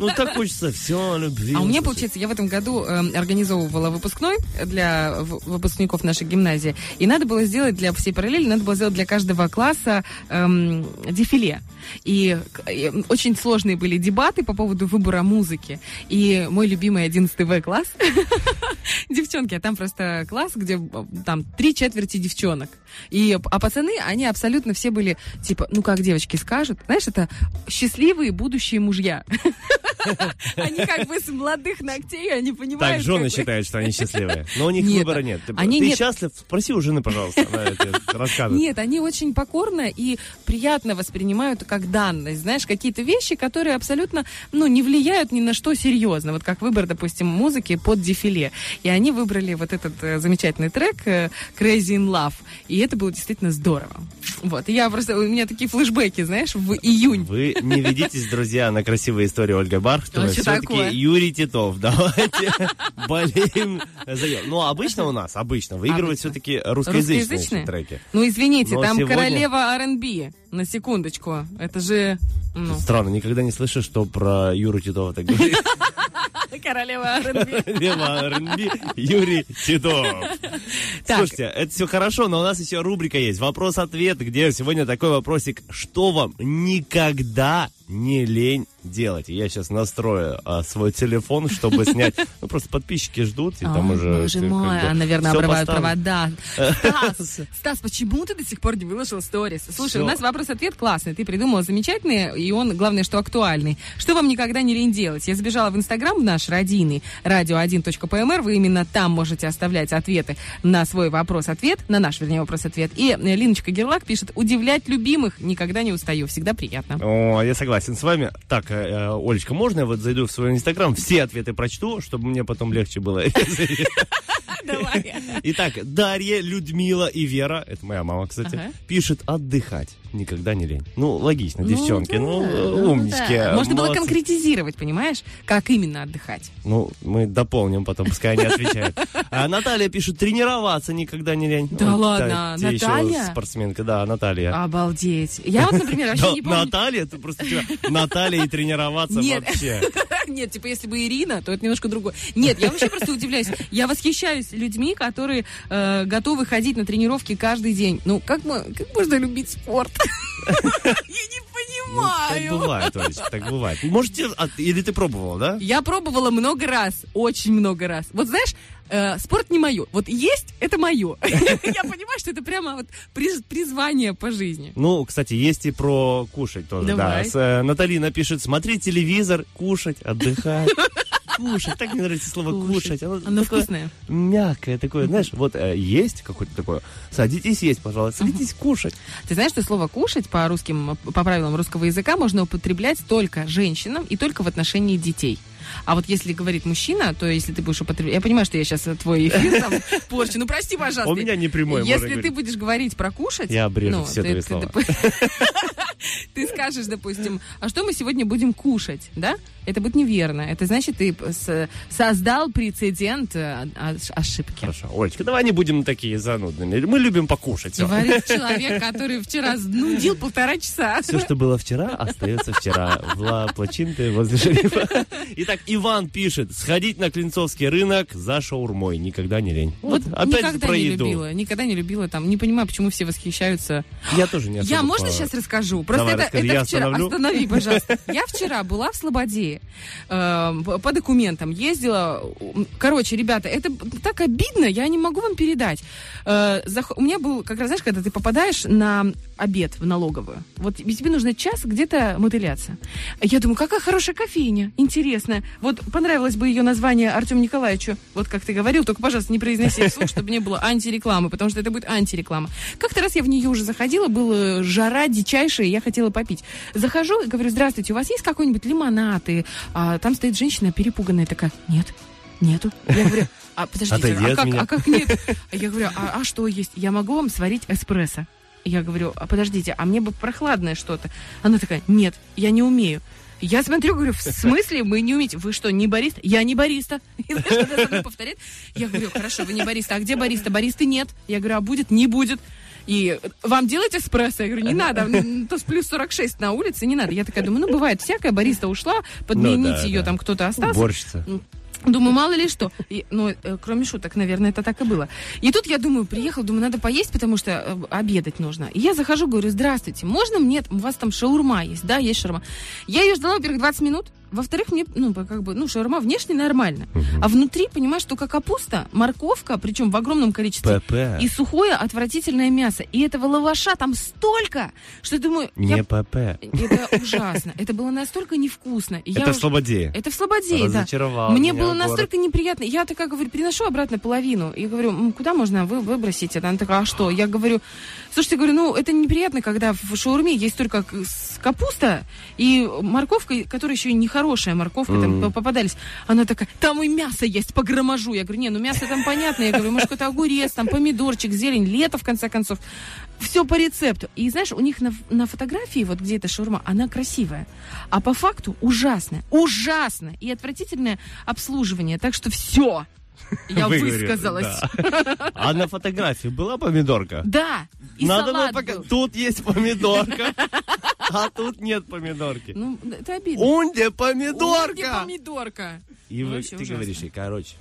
Ну так хочется все о любви. А у меня, получается, я в этом году э, организовывала выпускной для выпускников нашей гимназии. И надо было сделать для всей параллели, надо было сделать для каждого класса эм, дефиле. И, и очень сложные были дебаты по поводу выбора музыки. И мой любимый 11 В класс, девчонки, а там просто класс, где э, там три четверти девчонок. И, а пацаны, они абсолютно все были, типа, ну как девочки скажут, знаешь, это счастливые будущие мужья. Они как бы с молодых ногтей, они понимают... Так, жены считают, что они счастливые. Но у них выбора нет. Ты, счастлив? Спроси у жены, пожалуйста. Она. Нет, они очень покорно и приятно воспринимают как данность. Знаешь, какие-то вещи, которые абсолютно, ну, не влияют ни на что серьезно. Вот как выбор, допустим, музыки под дефиле. И они выбрали вот этот э, замечательный трек э, Crazy in Love. И это было действительно здорово. Вот. Я просто, у меня такие флешбеки, знаешь, в июнь. Вы не ведитесь, друзья, на красивые истории Ольга Бархтова. А что Все-таки? Юрий Титов. Давайте болеем за. Ну, обычно у нас, обычно, выигрывают все-таки русскоязычные треки. Ну, извините, там королева R&B. На секундочку. Это же... Ну, Странно, никогда не слышу, что про Юру Титова так говорит. королева R&B Юрий Титов. Слушайте, это все хорошо, но у нас еще рубрика есть. Вопрос-ответ, где сегодня такой вопросик. Что вам никогда не лень делать? Я сейчас настрою а, свой телефон, чтобы снять. Ну, просто подписчики ждут, и там Ой, уже... Боже как мой, бы а, наверное, обрывают провода. Стас, Стас, почему ты до сих пор не выложил сторис? Слушай, у нас вопрос-ответ классный. Ты придумал замечательный, и он, главное, что актуальный. Что вам никогда не лень делать? Я забежала в Инстаграм наш родийный, radio1.pmr. Вы именно там можете оставлять ответы на свой вопрос-ответ, на наш, вернее, вопрос-ответ. И Линочка Герлак пишет, удивлять любимых никогда не устаю, всегда приятно. О, я согласен с вами. Так, э, э, Олечка, можно я вот зайду в свой инстаграм, все ответы прочту, чтобы мне потом легче было. Давай. Итак, Дарья, Людмила и Вера, это моя мама, кстати, пишет отдыхать. Никогда не лень. Ну, логично, Ну, девчонки, да, ну, ну, умнички. да. Можно было молодцы. конкретизировать, понимаешь, как именно отдыхать. Ну, мы дополним потом, пускай они отвечают. А Наталья пишет, тренироваться никогда не лень. Да Вот, ладно, еще Наталья? спортсменка, да, Наталья. Обалдеть. Я вот, например, вообще не помню. Наталья, ты просто тебя- Наталья и тренироваться вообще. Нет, типа, если бы Ирина, то это немножко другое. Нет, я вообще просто удивляюсь. Я восхищаюсь людьми, которые э, готовы ходить на тренировки каждый день. Ну, как, мо- как можно любить спорт? Я не Ну, так понимаю. бывает, Олечка, так бывает. Можете, а, или ты пробовала, да? Я пробовала много раз, очень много раз. Вот знаешь, э, спорт не мое. Вот есть, это мое. Я понимаю, что это прямо вот приз- призвание по жизни. Ну, кстати, есть и про кушать тоже. Давай. Да. С, э, Наталья пишет, смотреть телевизор, кушать, отдыхать. Кушать. Так мне нравится слово кушать. Оно, Оно такое вкусное. Мягкое такое, знаешь, вот э, есть какое-то такое. Садитесь есть, пожалуйста. Садитесь кушать. Ты знаешь, что слово «кушать» по русским, по правилам русского языка можно употреблять только женщинам и только в отношении детей. А вот если говорит мужчина, то если ты будешь употреблять... Я понимаю, что я сейчас твой эфир там порчу. Ну, прости, пожалуйста. У меня не прямой, Если ты будешь говорить про кушать... Я обрежу ну, все твои ты- слова. ты- скажешь, допустим, а что мы сегодня будем кушать, да? Это будет неверно. Это значит, ты создал прецедент э, ош- ошибки. Хорошо. Олечка, давай не будем такими занудными. Мы любим покушать. Говорит человек, который вчера нудил полтора часа. Все, что было вчера, остается вчера. В Плачинте возле шерифа. Итак, Иван пишет. Сходить на Клинцовский рынок за шаурмой. Никогда не лень. Вот опять никогда про не еду. любила, никогда не любила там. Не понимаю, почему все восхищаются. Я тоже не Я можно по- сейчас расскажу? Просто Давай, это, расскажи, это я вчера. остановлю. Останови, пожалуйста. Я вчера была в Слободе э, по документам, ездила. Короче, ребята, это так обидно, я не могу вам передать. Э, зах- У меня был, как раз, знаешь, когда ты попадаешь на обед в налоговую, вот и тебе нужно час где-то мотыляться. Я думаю, какая хорошая кофейня, интересная. Вот понравилось бы ее название Артему Николаевичу, вот как ты говорил, только, пожалуйста, не произноси вслух, чтобы не было антирекламы, потому что это будет антиреклама. Как-то раз я в нее уже заходила, была жара дичайшая, я хотела попить. Захожу и говорю, здравствуйте, у вас есть какой-нибудь лимонад? И, а, там стоит женщина перепуганная такая, нет, нету. Я говорю, а подождите, Отойди а как, меня. а как нет? А Я говорю, а, а что есть? Я могу вам сварить эспрессо? Я говорю, а подождите, а мне бы прохладное что-то. Она такая, нет, я не умею. Я смотрю, говорю, в смысле мы не умеете? Вы что, не бариста? Я не бариста. И знаешь, повторяет, я говорю, хорошо, вы не бариста. А где бариста? Баристы нет. Я говорю, а будет? Не будет. И вам делать эспрессо? Я говорю, не надо, м, то с плюс 46 на улице, не надо. Я такая думаю, ну, бывает всякое, бариста ушла, подменить Ну да, ее, да. там кто-то остался. Уборщица. Думаю, мало ли что. И, ну, э, кроме шуток, наверное, это так и было. И тут я думаю, приехал, думаю, надо поесть, потому что э, обедать нужно. И я захожу, говорю, здравствуйте, можно мне, у вас там шаурма есть? Да, есть шаурма. Я ее ждала, во-первых, 20 минут. Во-вторых, мне, ну, как бы, ну, шаурма внешне нормально. А внутри, понимаешь, только капуста, морковка, причем в огромном количестве. ПП. И сухое отвратительное мясо. И этого лаваша там столько, что я думаю... Не я- ПП. Это ужасно. Это было настолько невкусно. Я Это в уже- Слободе. это в Слободе, да. Мне было город. настолько неприятно. Я такая говорю, приношу обратно половину. И говорю, «М, куда можно вы выбросить это? Она такая, а что? Я говорю, слушайте, говорю, ну это неприятно, когда в шаурме есть только капуста и морковка, которая еще и нехорошая морковка, там Мгм. по- попадались. Она такая, там и мясо есть, погроможу. Я говорю, не, ну мясо там понятно. Я говорю, может, какой-то огурец, там помидорчик, зелень, лето, в конце концов. Все по рецепту. И знаешь, у них на, на фотографии, вот где эта шаурма, она красивая. А по факту ужасная. Ужасно. И отвратительное обслуживание. Так что все. Я высказалась. да. А на фотографии была помидорка? Да. И Надо было салат пока... был. Тут есть помидорка, а тут нет помидорки. Ну, это обидно. Унде Ой, где помидорка! помидорка. И Ну, вы, ты ужасно. говоришь, короче,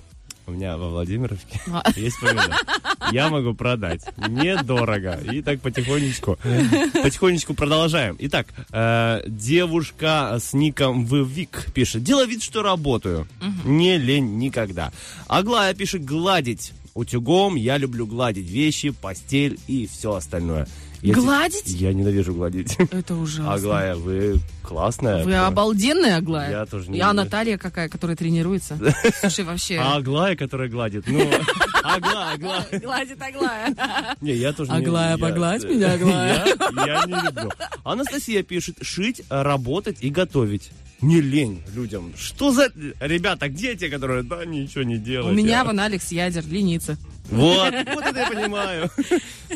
у меня во Владимировке А. есть помидор. Я могу продать. Недорого. И так потихонечку, потихонечку продолжаем. Итак, э, девушка с ником Вик пишет. Дело вид, что работаю. Не лень никогда. Аглая пишет гладить. Утюгом я люблю гладить вещи, постель и все остальное. Я Гладить? Я ненавижу гладить. Это ужасно. Аглая, вы классная. Вы Кто? обалденная, Аглая. Я тоже не А. Наталья какая, которая тренируется. Слушай, вообще... А Аглая, которая гладит. Ну, Аглая, Аглая. Гладит Аглая. Не, я тоже не- Аглая, погладь меня, Аглая. Я, не люблю. Анастасия пишет, шить, работать и готовить. Не лень людям. Что за... Ребята, где те, которые, да, ничего не У делают? меня Я- вон Алекс Ядер, ленится. Вот, вот это я понимаю.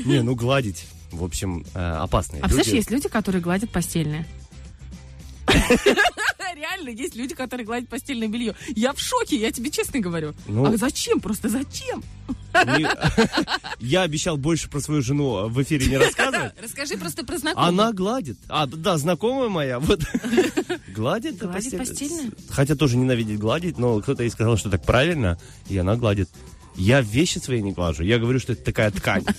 Не, ну гладить, в общем, э, опасные А люди. есть люди, которые гладят постельное. Реально, есть люди, которые гладят постельное белье. Я в шоке, я тебе честно говорю. Ну. А зачем? Просто зачем? Не- Я обещал больше про свою жену в эфире не рассказывать. Расскажи просто про знакомых. Она гладит. А, да, знакомая моя, вот. Гладит, Гладит постель. постельное? Хотя тоже ненавидит гладить, но кто-то ей сказал, что так правильно, и она гладит. Я вещи свои не глажу. Я говорю, что это такая ткань.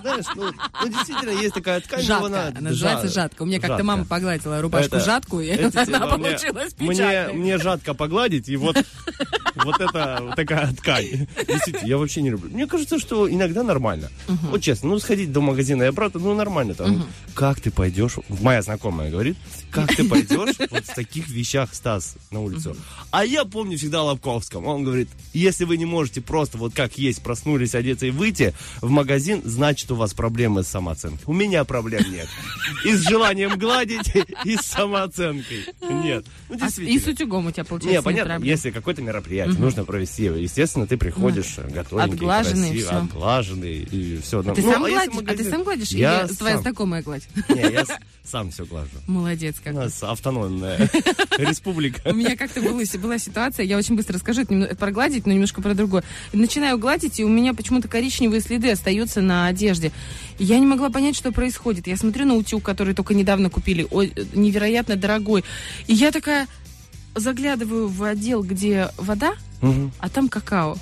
Знаешь, ну, ну, действительно, есть такая ткань, но Жатка. она... Она называется жа- жатка. У меня как-то мама погладила рубашку Это- жатку, и это она получилась мне, печатной. мне жадко погладить, и вот, вот это такая ткань. Действительно, я вообще не люблю. Мне кажется, что иногда нормально. Вот честно, ну сходить до магазина и обратно, ну нормально там. Как ты пойдешь, моя знакомая говорит, как ты пойдешь вот в таких вещах, Стас, на улицу. А я помню всегда Лобковском. Он говорит, если вы не можете просто вот как есть проснулись, одеться и выйти в магазин, значит у вас проблемы с самооценкой. У меня проблем нет. И с желанием гладить, и с самооценкой. Нет. Ну, А действительно. и с утюгом у тебя получается Не, нет понятно, проблем. если какое-то мероприятие нужно провести, естественно, ты приходишь готовенький, Отглаженный, красивый, всё. отглаженный, и все. А ты сам гладишь? А ты сам гладишь? Я Или твоя сам. знакомая гладь? Не, я сам все глажу. Молодец У как. нас автономная республика. У меня как-то была, ситуация, я очень быстро расскажу, это, немного- это про гладить, но немножко про другое. Начинаю гладить, и у меня почему-то коричневые следы остаются на одежде. Я не могла понять, что происходит. Я смотрю на утюг, который только недавно купили, ой, э, невероятно дорогой. И я такая заглядываю в отдел, где вода, Мгм. а там какао.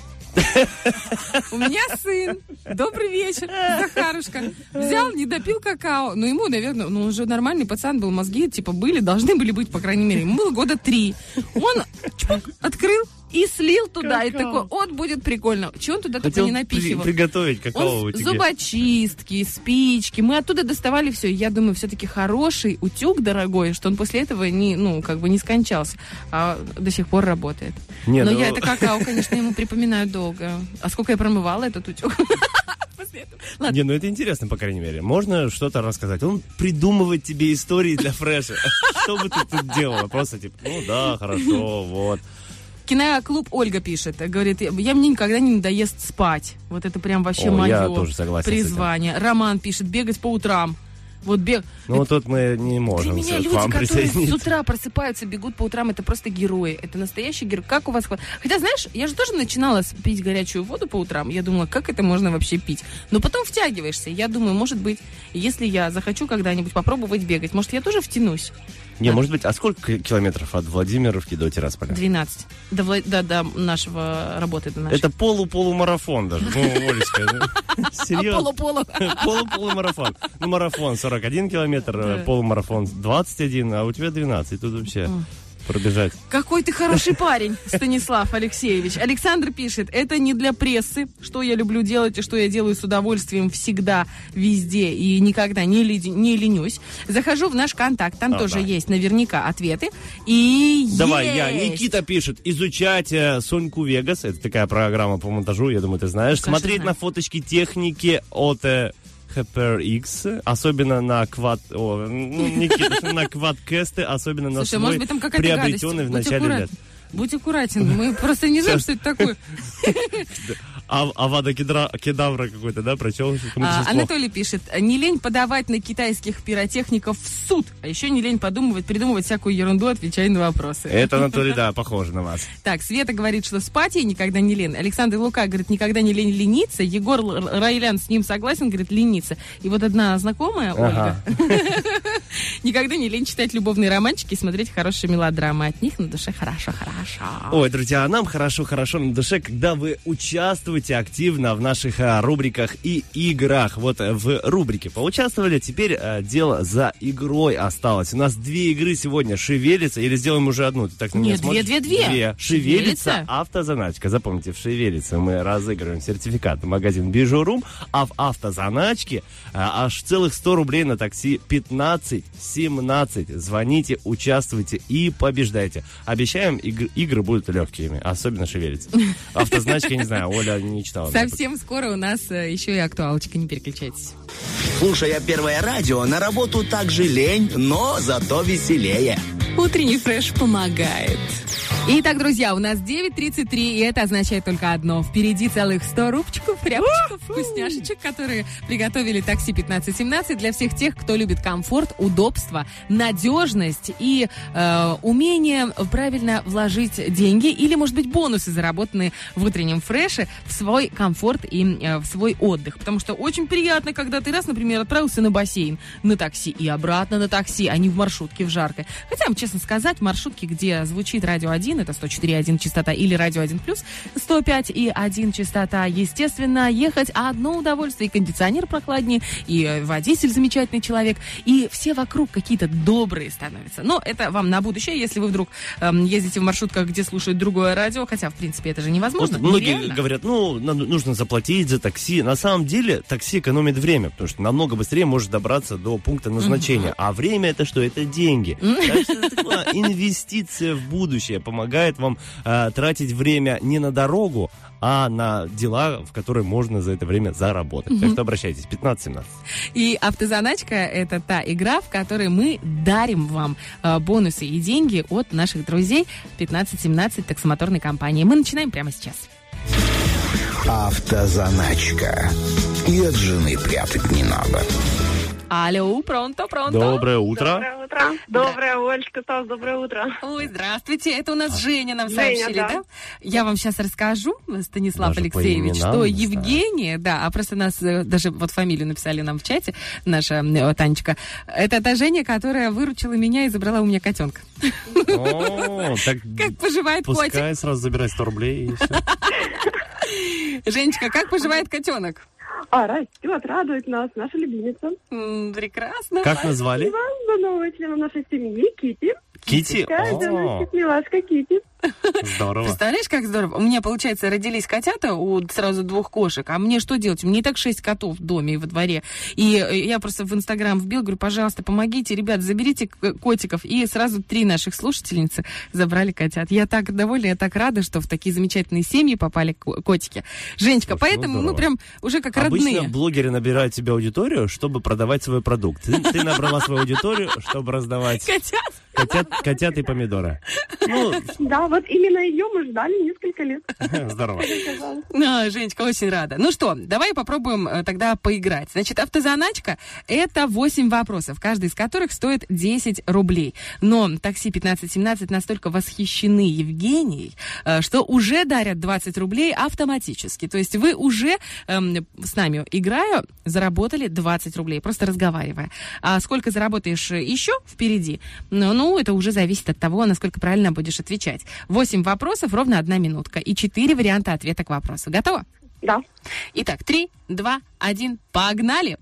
У меня сын. Добрый вечер, Захарушка. Взял, не допил какао. Ну, ему, наверное, ну, он уже нормальный пацан был, мозги, типа, были, должны были быть, по крайней мере. Ему было года три. Он чпок, открыл и слил туда. И такой, вот, будет прикольно. Чего он туда только Хотел не при- напихивал? приготовить какао Он утюге. зубочистки, спички. Мы оттуда доставали все. Я думаю, все-таки хороший утюг дорогой, что он после этого не, ну, как бы не скончался, а до сих пор работает. Не, Но ну- я это какао, конечно, ему припоминаю долго. А сколько я промывала этот утюг? Ладно. Не, ну это интересно, по крайней мере. Можно что-то рассказать. Он придумывает тебе истории для фреша. Что бы ты тут делала? Просто типа, ну да, хорошо, вот. Киноклуб Ольга пишет, говорит, я мне никогда не надоест спать. Вот это прям вообще О, мое призвание. Роман пишет, бегать по утрам. Вот бег. Ну вот тут мы не Для можем меня с- к люди, которые с утра просыпаются, бегут по утрам, это просто герои. Это настоящий герой. Как у вас... Хотя, знаешь, я же тоже начинала пить горячую воду по утрам. Я думала, как это можно вообще пить? Но потом втягиваешься. Я думаю, может быть, если я захочу когда-нибудь попробовать бегать, может, я тоже втянусь. Не, может быть, а сколько километров от Владимировки до Тирасполя? 12. До, Вла- до, до нашего работы, до нашей. Это полу-полумарафон даже. Ну, Олечка, ну, серьезно. Полу-полу. Полу-полумарафон. Ну, марафон 41 километр, полумарафон 21, а у тебя 12. Тут вообще пробежать. Какой ты хороший парень, Станислав Алексеевич. Александр пишет, это не для прессы, что я люблю делать и что я делаю с удовольствием всегда, везде и никогда не, леди- не ленюсь. Захожу в наш контакт, там А, тоже да. есть наверняка ответы. И Давай, я. есть. Никита пишет. Изучать э, Соньку Вегас. Это такая программа по монтажу, я думаю, ты знаешь. Конечно, Смотреть на фоточки техники от э, HyperX, особенно на квад... О, ну, Никита, на квадкесты, особенно на Слушай, свой быть, приобретенный гадость. в начале лет. Будь аккуратен, мы просто не знаем, что это такое. А, Авада кедра- кедавра какой-то, да, прочел? А. Анатолий пишет, не лень подавать на китайских пиротехников в суд, а еще не лень подумывать, придумывать всякую ерунду, отвечая на вопросы. Это, Анатолий, да, похоже на вас. Так, Света говорит, что спать ей никогда не лень. Александр Лука говорит, никогда не лень лениться. Егор Райлян с ним согласен, говорит, лениться. И вот одна знакомая, Ага. Ольга, никогда не лень читать любовные романчики и смотреть хорошие мелодрамы. От них на душе хорошо-хорошо. Ой, друзья, а нам хорошо-хорошо на душе, когда вы участвуете активно в наших а, рубриках и играх. Вот э, в рубрике поучаствовали, теперь а, дело за игрой осталось. У нас две игры сегодня. Шевелится, или сделаем уже одну? Ты так на Нет, смотришь? две-две-две. Две. Шевелится, Шевелится. автозаначка. Запомните, в Шевелится мы разыгрываем сертификат в магазин Бижурум, а в автозаначке а, аж целых 100 рублей на такси 15-17. Звоните, участвуйте и побеждайте. Обещаем, игр- игры будут легкими, особенно Шевелится. Автозначка, я не знаю, Оля не читала. Совсем скоро у нас э, еще и актуалочка, не переключайтесь. Слушая первое радио, на работу также лень, но зато веселее. Утренний фреш помогает. Итак, друзья, у нас 9.33, и это означает только одно. Впереди целых 100 рубчиков, рябчиков, вкусняшечек, которые приготовили такси 1517 для всех тех, кто любит комфорт, удобство, надежность и э, умение правильно вложить деньги или, может быть, бонусы, заработанные в утреннем фреше, в свой комфорт и э, в свой отдых. Потому что очень приятно, когда ты раз, например, отправился на бассейн на такси и обратно на такси, а не в маршрутке в жаркой. Хотя, честно сказать, маршрутки, где звучит радио 1, это 104.1 частота, или радио 1 плюс 105 и 1 частота, естественно, ехать одно удовольствие. И кондиционер прохладнее, и водитель замечательный человек, и все вокруг какие-то добрые становятся. Но это вам на будущее, если вы вдруг эм, ездите в маршрутках, где слушают другое радио, хотя, в принципе, это же невозможно. Вот многие нереально. говорят, ну, надо- нужно заплатить за такси. На самом деле, такси экономит время, потому что намного быстрее можешь добраться до пункта назначения. А время это что? Это деньги. Так что это инвестиция в будущее. Помогает помогает вам э, тратить время не на дорогу, а на дела, в которые можно за это время заработать. Так что обращайтесь, 15-17. И автозаначка – это та игра, в которой мы дарим вам э, бонусы и деньги от наших друзей 1517 таксомоторной компании. Мы начинаем прямо сейчас. Автозаначка. И от жены прятать не надо. Алло, пронто, пронто. Доброе утро. Доброе утро. Доброе, Олечка, Стас, доброе утро. Ой, здравствуйте. Это у нас Женя нам Женя, сообщили, да. да. Я вам сейчас расскажу, Станислав Даже Алексеевич, именам что. Евгения, да, а просто нас э, даже вот фамилию написали нам в чате, наша э, Танечка. Это та Женя, которая выручила меня и забрала у меня котенка. О, так Как поживает котик? пускай сразу забирай 100 рублей и все. Женечка, как поживает котенок? А, растет, радует нас, наша любимица. М, Прекрасно. Как назвали? Спасибо за нового члена нашей семьи, Кити. Кити? Наша милашка Кити. Здорово. Представляешь, как здорово? У меня, получается, родились котята у сразу двух кошек. А мне что делать? У меня и так шесть котов в доме и во дворе. И э, я просто в Инстаграм вбил, говорю, пожалуйста, помогите, ребят, заберите к- котиков. И сразу три наших слушательницы забрали котят. Я так довольна, я так рада, что в такие замечательные семьи попали ко- котики. Женечка, Слушай, ну поэтому мы здорово. прям уже как Обычно родные. блогеры набирают себе аудиторию, чтобы продавать свой продукт. Ты, ты набрала свою аудиторию, чтобы раздавать Котят? котят, котят и помидоры. Ну, Да, вот именно ее мы ждали несколько лет. здорово. А, Женечка, очень рада. Ну что, давай попробуем э, тогда поиграть. Значит, автозаначка – это 8 вопросов, каждый из которых стоит 10 рублей. Но такси 1517 настолько восхищены Евгенией, э, что уже дарят 20 рублей автоматически. То есть вы уже эм, с нами, играя, заработали 20 рублей, просто разговаривая. А сколько заработаешь еще впереди, ну, ну, это уже зависит от того, насколько правильно будешь отвечать. 8 вопросов, ровно одна минутка. И 4 варианта ответа к вопросу. Готово? Да. Итак, 3, 2, 1, погнали!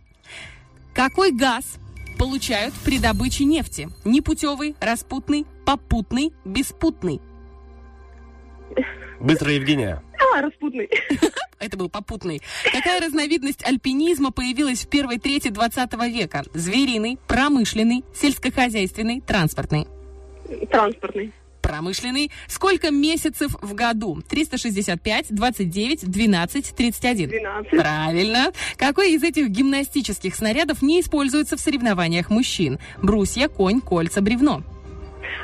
Какой газ получают при добыче нефти? Непутевый, распутный, попутный, беспутный. Быстро, Евгения. А, распутный. Это был попутный. Какая разновидность альпинизма появилась в первой трети 20 века? Звериный, промышленный, сельскохозяйственный, транспортный. Транспортный. Промышленный. Сколько месяцев в году? 365, 29, 12, 31. 12. Правильно. Какой из этих гимнастических снарядов не используется в соревнованиях мужчин? Брусья, конь, кольца, бревно.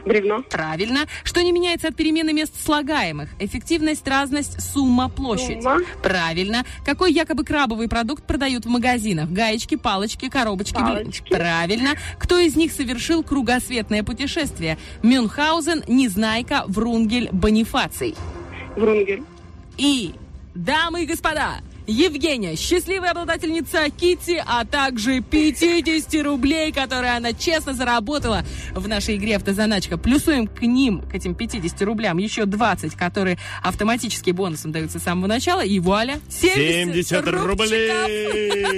Бревно. Правильно. Что не меняется от перемены мест слагаемых? Эффективность, разность, сумма, площадь. Сумма. Правильно. Какой якобы крабовый продукт продают в магазинах? Гаечки, палочки, коробочки. Палочки. Правильно. Кто из них совершил кругосветное путешествие? Мюнхгаузен, Незнайка, Врунгель, Бонифаций. Врунгель. И, дамы и господа, Евгения, счастливая обладательница Кити, а также 50 рублей, которые она честно заработала в нашей игре «Автозаначка». Плюсуем к ним, к этим 50 рублям, еще 20, которые автоматически бонусом даются с самого начала. И вуаля, 70, 70 рубчиков. рублей!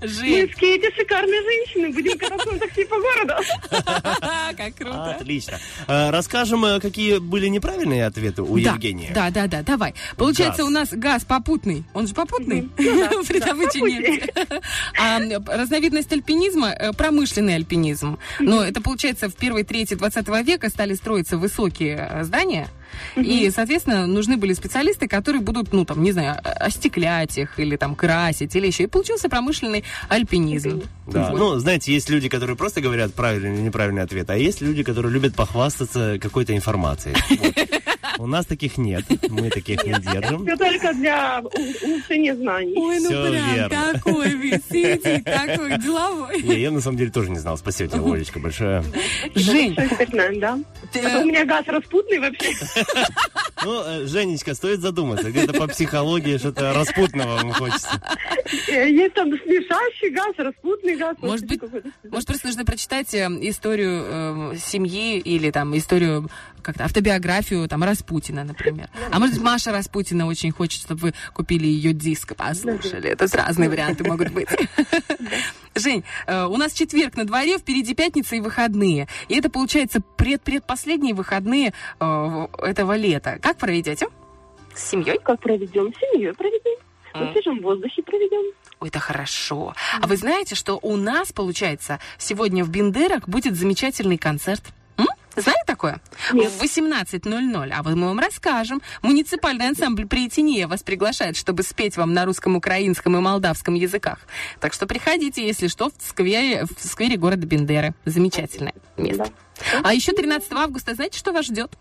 Мы с Кейти шикарные женщины. Будем кататься на такси по городу. как круто. Отлично. А, Расскажем, э, какие были неправильные ответы у да, Евгении. Да, да, да, давай. Получается, у нас газ попутный. Он же попутный при да, добыче нефти. А разновидность альпинизма э, промышленный альпинизм. Но это получается в первой трети 20 века стали строиться высокие э, здания. И, соответственно, нужны были специалисты, которые будут, ну, там, не знаю, остеклять их или там красить или еще. И получился промышленный альпинизм. Да. Вот. Ну, знаете, есть люди, которые просто говорят правильный или неправильный ответ, а есть люди, которые любят похвастаться какой-то информацией. Вот. У нас таких нет, мы таких не держим. Все только для улучшения знаний. Ой, ну Всё прям верно. такой висите, такой деловой. Не, я на самом деле тоже не знал. Спасибо тебе, Олечка, большое. Жень, да? А то у меня газ распутный вообще. Ну, э, Женечка, стоит задуматься. Где-то по психологии что-то распутного вам хочется. Э, Есть там смешающий газ, распутный газ. Может быть. Может, просто нужно прочитать э, историю э, семьи или там историю, как-то автобиографию там Распутина, например. А может Маша Распутина очень хочет, чтобы вы купили ее диск и послушали. Это разные варианты могут быть. Жень, э, у нас четверг на дворе, впереди пятница и выходные. И это, получается, предпредпоследние выходные э, этого лета. Как проведете? С семьей? Как проведем? С семьей проведем. На свежем воздухе проведем. Ой, это хорошо. А вы знаете, что у нас, получается, сегодня в Бендерах будет замечательный концерт? Знали такое? В 18.00. А вот мы вам расскажем. Муниципальный ансамбль Приетинея вас приглашает, чтобы спеть вам на русском, украинском и молдавском языках. Так что приходите, если что, в сквере, в сквере города Бендеры. Замечательное место. А еще 13 августа, знаете, что вас ждет?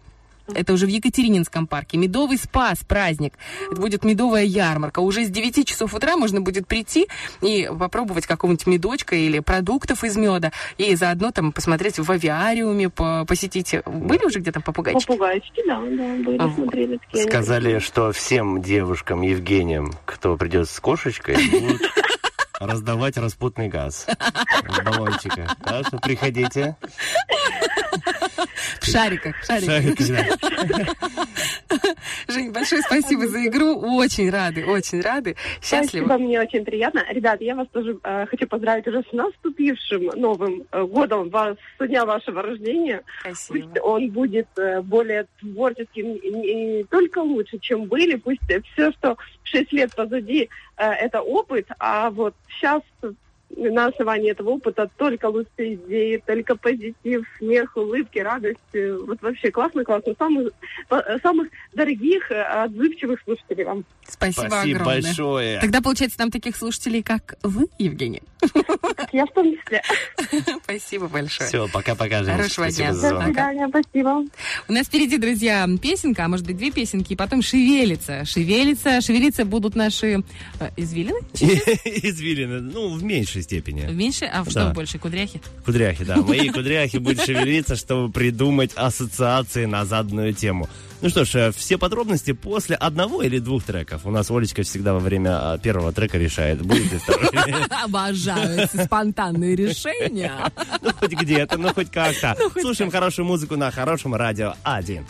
Это уже в Екатерининском парке. Медовый спас праздник. Это будет медовая ярмарка. Уже с 9 часов утра можно будет прийти и попробовать какого-нибудь медочка или продуктов из меда. И заодно там посмотреть в авиариуме, по- посетить. Были уже где-то попугайчики? Попугайчики, да, да, были, А, смотрели. Сказали, что всем девушкам, Евгениям, кто придет с кошечкой, будут раздавать распутный газ баллончика. Так что приходите. В шариках. В шариках. Шарики, да. Жень, большое спасибо за игру. Очень рады, очень рады. Счастливы. Спасибо, мне очень приятно. Ребята, я вас тоже э, хочу поздравить уже с наступившим Новым э, годом, вас, со дня вашего рождения. Спасибо. Пусть он будет э, более творческим и не только лучше, чем были. Пусть все, что шесть лет позади, э, это опыт, а вот сейчас на основании этого опыта только лучшие идеи, только позитив, смех, улыбки, радость. Э, Вот вообще классно, классно. Самых, э, самых дорогих, э, отзывчивых слушателей вам. Спасибо, Спасибо огромное. большое. Тогда, получается, там таких слушателей, как вы, Евгений. Я в том числе. Спасибо большое. Все, пока-пока, Женя. Хорошего Спасибо дня. за До свидания, спасибо. У нас впереди, друзья, песенка, а может быть две песенки, и потом шевелится. Шевелится, шевелиться будут наши э, извилины? Извилины, ну, в меньшей степени. Меньше? А что Да. больше, кудряхи? Кудряхи, да. Мои кудряхи будут шевелиться, чтобы придумать ассоциации на заданную тему. Ну что ж, э, все подробности после одного или двух треков. У нас Олечка всегда во время а, первого трека решает, будет ли второй. Обожаю спонтанные решения. Ну, хоть где-то, ну, хоть как-то. Слушаем хорошую музыку на хорошем радио 1.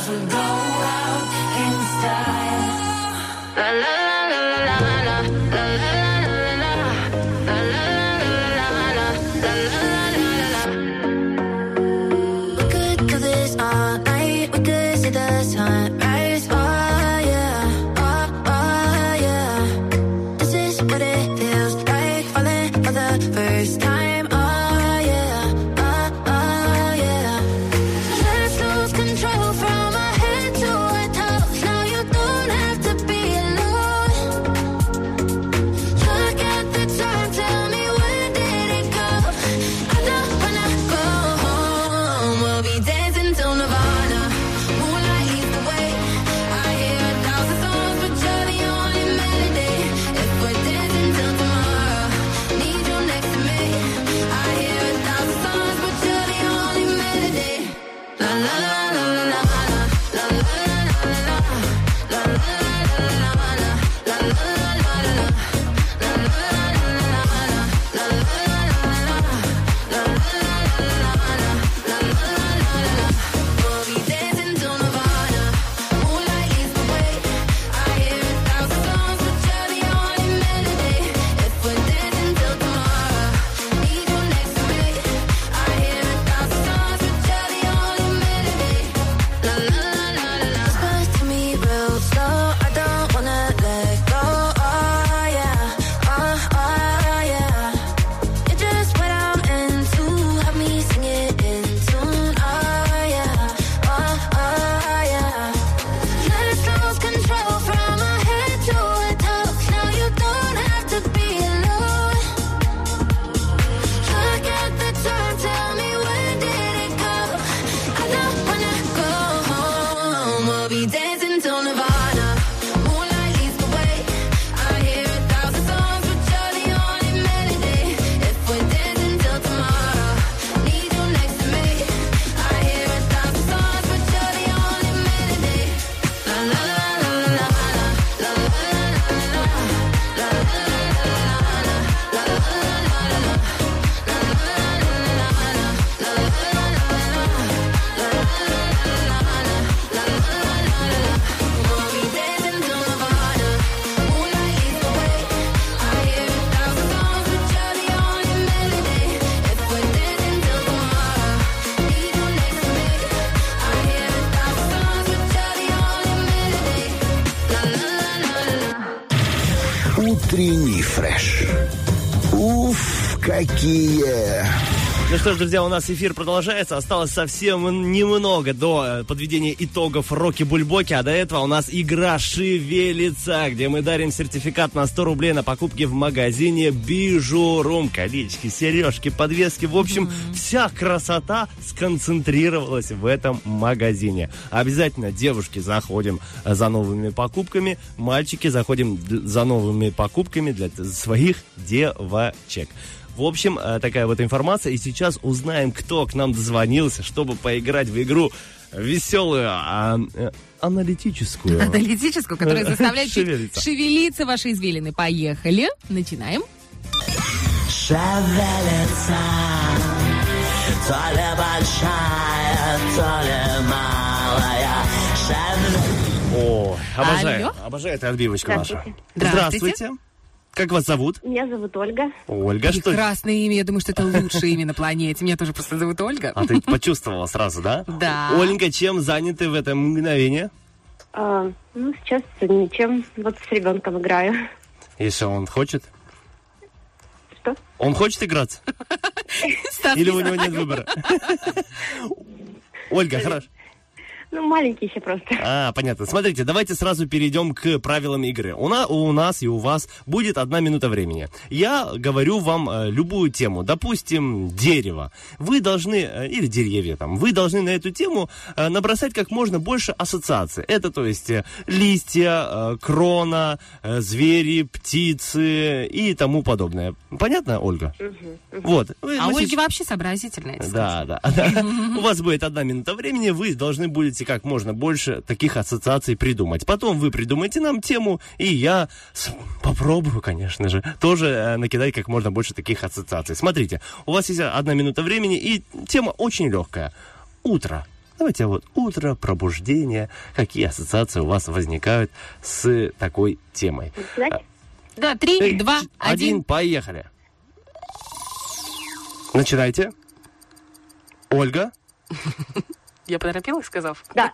stars go out in style. Что ж, друзья, у нас эфир продолжается. Осталось совсем немного до э, подведения итогов Роки Бульбоки, а до этого у нас игра «Шевелится», где мы дарим сертификат на 100 рублей на покупки в магазине Бижурум. Колечки, сережки, подвески. В общем, вся красота сконцентрировалась в этом магазине. Обязательно, девушки, заходим э, за новыми покупками, мальчики, заходим за новыми покупками для своих девочек. В общем, э, такая вот информация. И сейчас узнаем, кто к нам дозвонился, чтобы поиграть в игру веселую, а, э, аналитическую. Аналитическую, которая заставляет чуть Шевелиться. шевелиться ваши извилины. Поехали. Начинаем. Шевелится, то ли большая, то ли малая. Шевелится. О, обожаю. Алло. Обожаю эту отбивочку нашу. Здравствуйте. Здравствуйте. Как вас зовут? Меня зовут Ольга. Ольга, что... Прекрасное имя. Я думаю, что это лучшее имя на планете. Меня тоже просто зовут Ольга. А ты почувствовала сразу, да? Да. Оленька, чем заняты в это мгновение? А, ну, сейчас ничем. Вот с ребенком играю. Если он хочет? Что? Он хочет играться? Стас, Или у него нет выбора? Ольга, хорошо. Ну, маленький еще просто. А, понятно. Смотрите, давайте сразу перейдем к правилам игры. У, на- у нас и у вас будет одна минута времени. Я говорю вам э, любую тему, допустим, дерево. Вы должны, э, или деревья там, вы должны на эту тему э, набросать как можно больше ассоциаций. Это, то есть, э, листья, э, крона, э, звери, птицы и тому подобное. Понятно, Ольга? Вот. Вы- А Ольга сейчас- вообще сообразительная. да, да. У вас будет одна минута времени, вы должны будете как можно больше таких ассоциаций придумать. Потом вы придумаете нам тему, и я попробую, конечно же, тоже э, накидать как можно больше таких ассоциаций. Смотрите, у вас есть одна минута времени, и тема очень легкая. Утро. Давайте вот утро, пробуждение. Какие ассоциации у вас возникают с такой темой? Знаете? Да, три, два, один. поехали. Начинайте. Ольга. Я поторопилась, сказав? Да,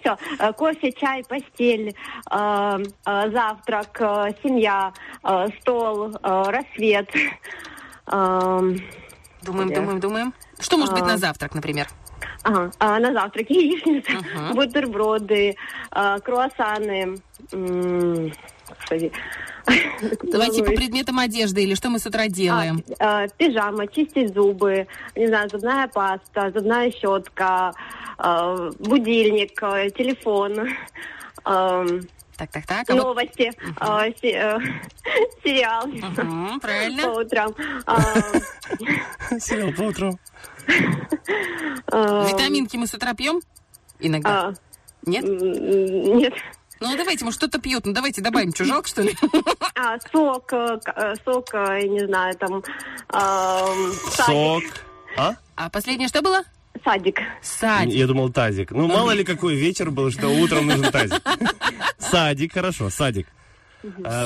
все. Кофе, чай, постель, э, э, завтрак, э, семья, э, стол, э, рассвет. Эм, Думаем, думаем, думаем. Что может быть А. на завтрак, например? Ага, а на завтрак яичница, бутерброды, э, круассаны. Господи. Давайте по предметам одежды или что мы с утра делаем. А, э, пижама, чистить зубы, не знаю, зубная паста, зубная щетка, э, будильник, э, телефон, эм, Так, так, так. а вот- новости, э, се- э, сериал Мгм, правильно. по утрам. А, Сериал по утрам. э, Витаминки мы с утра пьем? Иногда. а, Нет? Нет. Ну, давайте, может, кто-то пьет. Ну, давайте добавим. Что, жалко, что ли? А, сок, э, э, сок, э, я не знаю, там, эм, Сок. садик. А? А последнее что было? Садик. Садик. Я думал тазик. Ну, мало ли какой вечер был, что утром нужен тазик. Садик, хорошо, садик.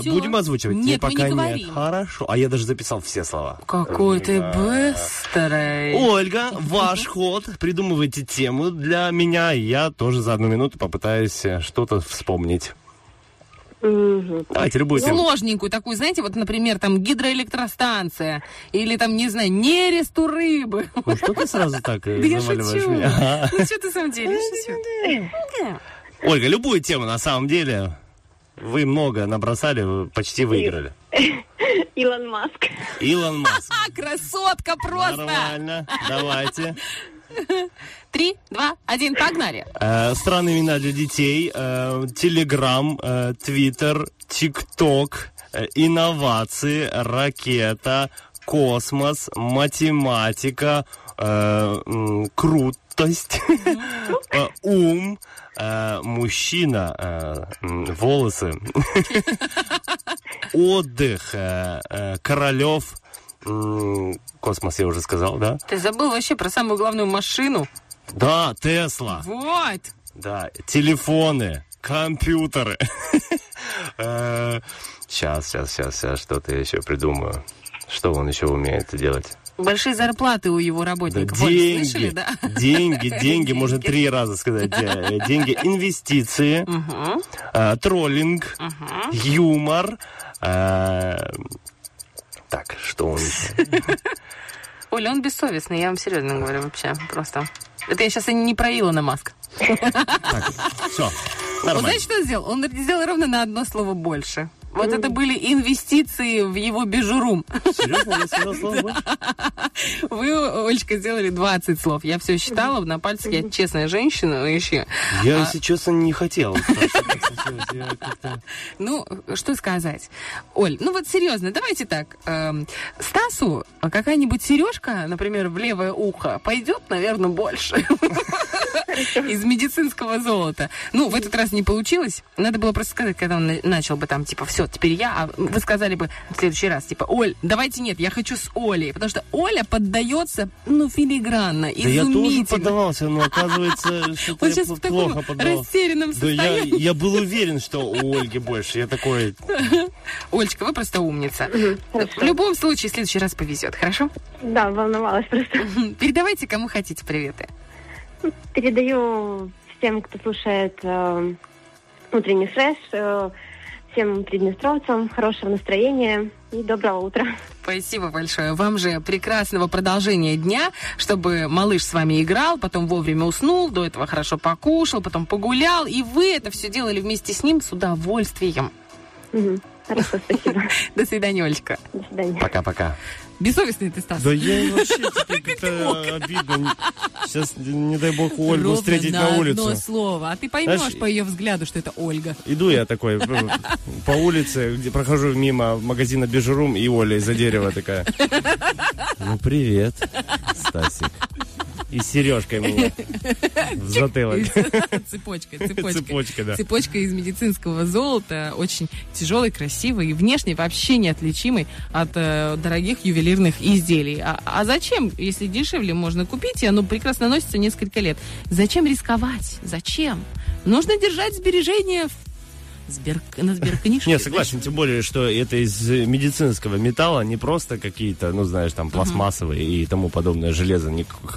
Всё. Будем озвучивать? Нет, мы не пока говорим. нет. Хорошо. А я даже записал все слова. Какой ты Да. быстрый. Ольга, ваш ход. Придумывайте тему для меня. и Я тоже за одну минуту попытаюсь э, что-то вспомнить. Мгм. Давайте любую тему. Сложненькую такую, знаете, вот, например, там гидроэлектростанция или там, не знаю, нерест у рыбы. Ну что ты сразу так э, Да я заваливаешь шучу. меня? Ну, что ты, самом деле, шучу. Ольга, любую тему на самом деле. Вы много набросали, вы почти выиграли. Илон Маск. Илон Маск. Красотка просто! Нормально. Давайте. Три, два, один, погнали. Э, Странные имена для детей. э, Телеграм, э, Твиттер, ТикТок, э, инновации, ракета, космос, математика, крутость, э, ум, э, мужчина, э, волосы, отдых, э, э, Королев, космос я уже сказал, да? Ты забыл вообще про самую главную машину? Да, Тесла. Вот. Да, телефоны, компьютеры. Сейчас, сейчас, сейчас, сейчас, что-то я еще придумаю. Что он еще умеет делать? Большие зарплаты у его Да, работников. Оль, слышали, деньги, да? деньги, деньги, можно три раза сказать. Э, Деньги, инвестиции, э, троллинг, юмор. э, Так, что он? Оля, он бессовестный, я вам серьезно говорю вообще, просто. Это я сейчас и не про Илона Маска. Все, Он нормально. знаете, что сделал? Он сделал ровно на одно слово больше. Вот Ну. это были инвестиции в его бижурум. Серьезно? Вы, Олечка, сделали 20 слов. Я все считала на пальцах. Я честная женщина еще. Я, А- если честно, не хотел. Я как-то- Ну, что сказать. Оль, ну вот серьезно, давайте так. эм, Стасу какая-нибудь сережка, например, в левое ухо, пойдет, наверное, больше. Из медицинского золота. Ну, в этот раз не получилось. Надо было просто сказать, когда он на- начал бы там, типа, все, теперь я, а вы сказали бы в следующий раз, типа, Оль, давайте нет, я хочу с Олей. Потому что Оля поддается, ну, филигранно, Да я тоже изумительно. поддавался, но оказывается, что-то я сейчас пл- в таком плохо поддавался. растерянном Да я, состоянии. я был уверен, что у Ольги больше. Я такой, Олечка, вы просто умница. В любом случае, в следующий раз повезет, хорошо? Да, волновалась просто. Передавайте кому хотите приветы. Передаю всем, кто слушает э, утренний фреш, э, всем приднестровцам хорошего настроения и доброго утра. Спасибо большое. Вам же прекрасного продолжения дня, чтобы малыш с вами играл, потом вовремя уснул, до этого хорошо покушал, потом погулял, и вы это все делали вместе с ним с удовольствием. Мгм. Хорошо, спасибо. До свидания, Олечка. До свидания. пока-пока. Бессовестный ты, Стас. Да я вообще теперь как-то обидно. Сейчас, не дай бог, Ольгу Ровно встретить на одно улице. слово. А ты поймешь Знаешь, по ее взгляду, что это Ольга. Иду я такой э, по улице, где прохожу мимо магазина Бежерум, и Оля из-за дерева такая. Ну, привет, Стасик. И сережкой мне в затылок. Цепочка, цепочка. Цепочка, да. Цепочка из медицинского золота, очень тяжелый, красивый и внешне вообще неотличимый от э, дорогих ювелирных изделий. А, а зачем, если дешевле можно купить, и оно прекрасно носится несколько лет? Зачем рисковать? Зачем? Нужно держать сбережения в сбер... на сберкнижке. Не, согласен, тем более, что это из медицинского металла, не просто какие-то, ну, знаешь, там, пластмассовые и тому подобное железо,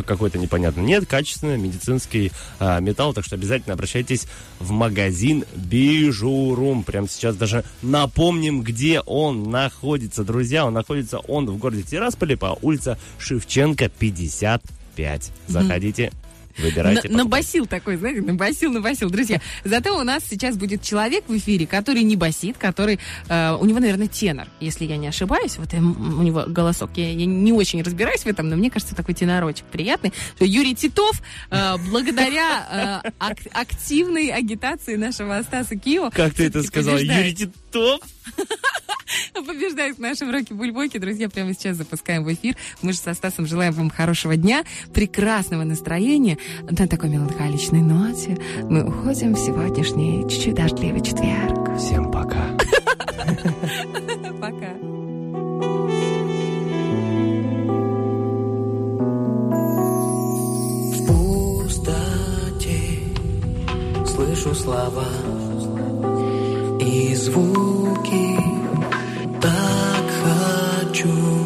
какое-то непонятное. Нет, качественный медицинский а, металл, так что обязательно обращайтесь в магазин Бижурум. Прямо сейчас даже напомним, где он находится. Друзья, он находится, он в городе Тирасполе по улице Шевченко, 55. Заходите, выбирайте. На- Набасил такой, знаете, набасил, набасил. Друзья, зато у нас сейчас будет человек в эфире, который не басит, который... э, у него, наверное, тенор, если я не ошибаюсь. Вот м, у него голосок. Я, я не очень разбираюсь в этом, но мне кажется, такой тенорочек приятный. Юрий Титов, э, благодаря э, ак- активной агитации нашего Стаса Кио... Как ты это побеждает. Юрий Титов? Побеждает в нашем роке бульбоки. Друзья, прямо сейчас запускаем в эфир. Мы же со Стасом желаем вам хорошего дня, прекрасного настроения. На такой меланхоличной ноте мы уходим в сегодняшний чуть-чуть дождливый четверг. Всем пока. Пока. В пустоте слышу слова звуки. Так хочу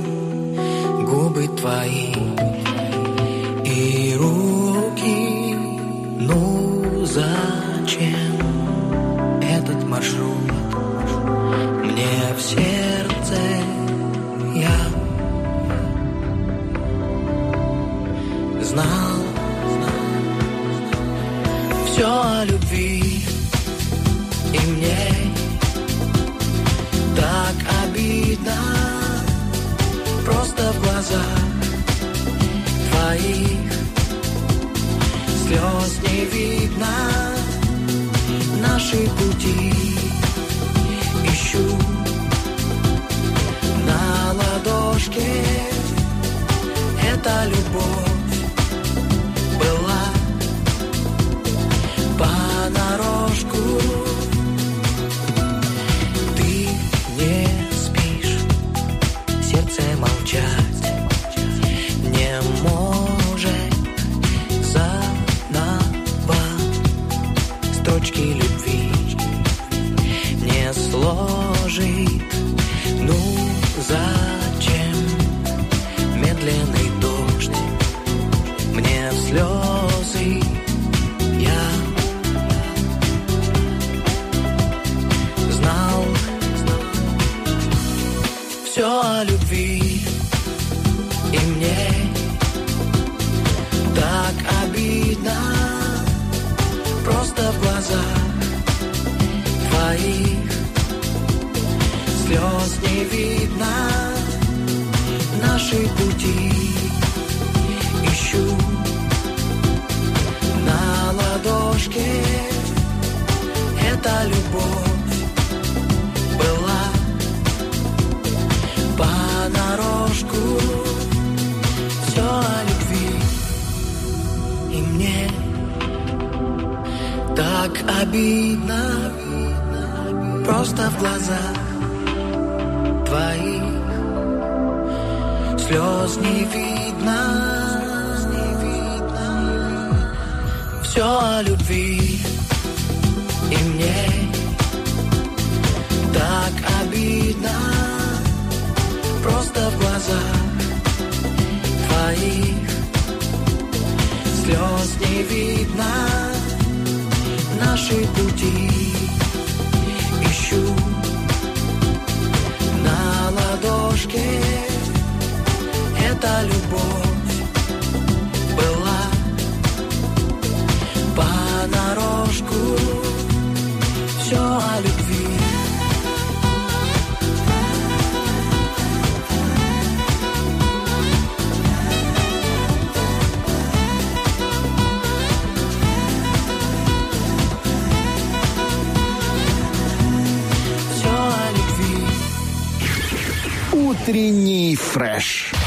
все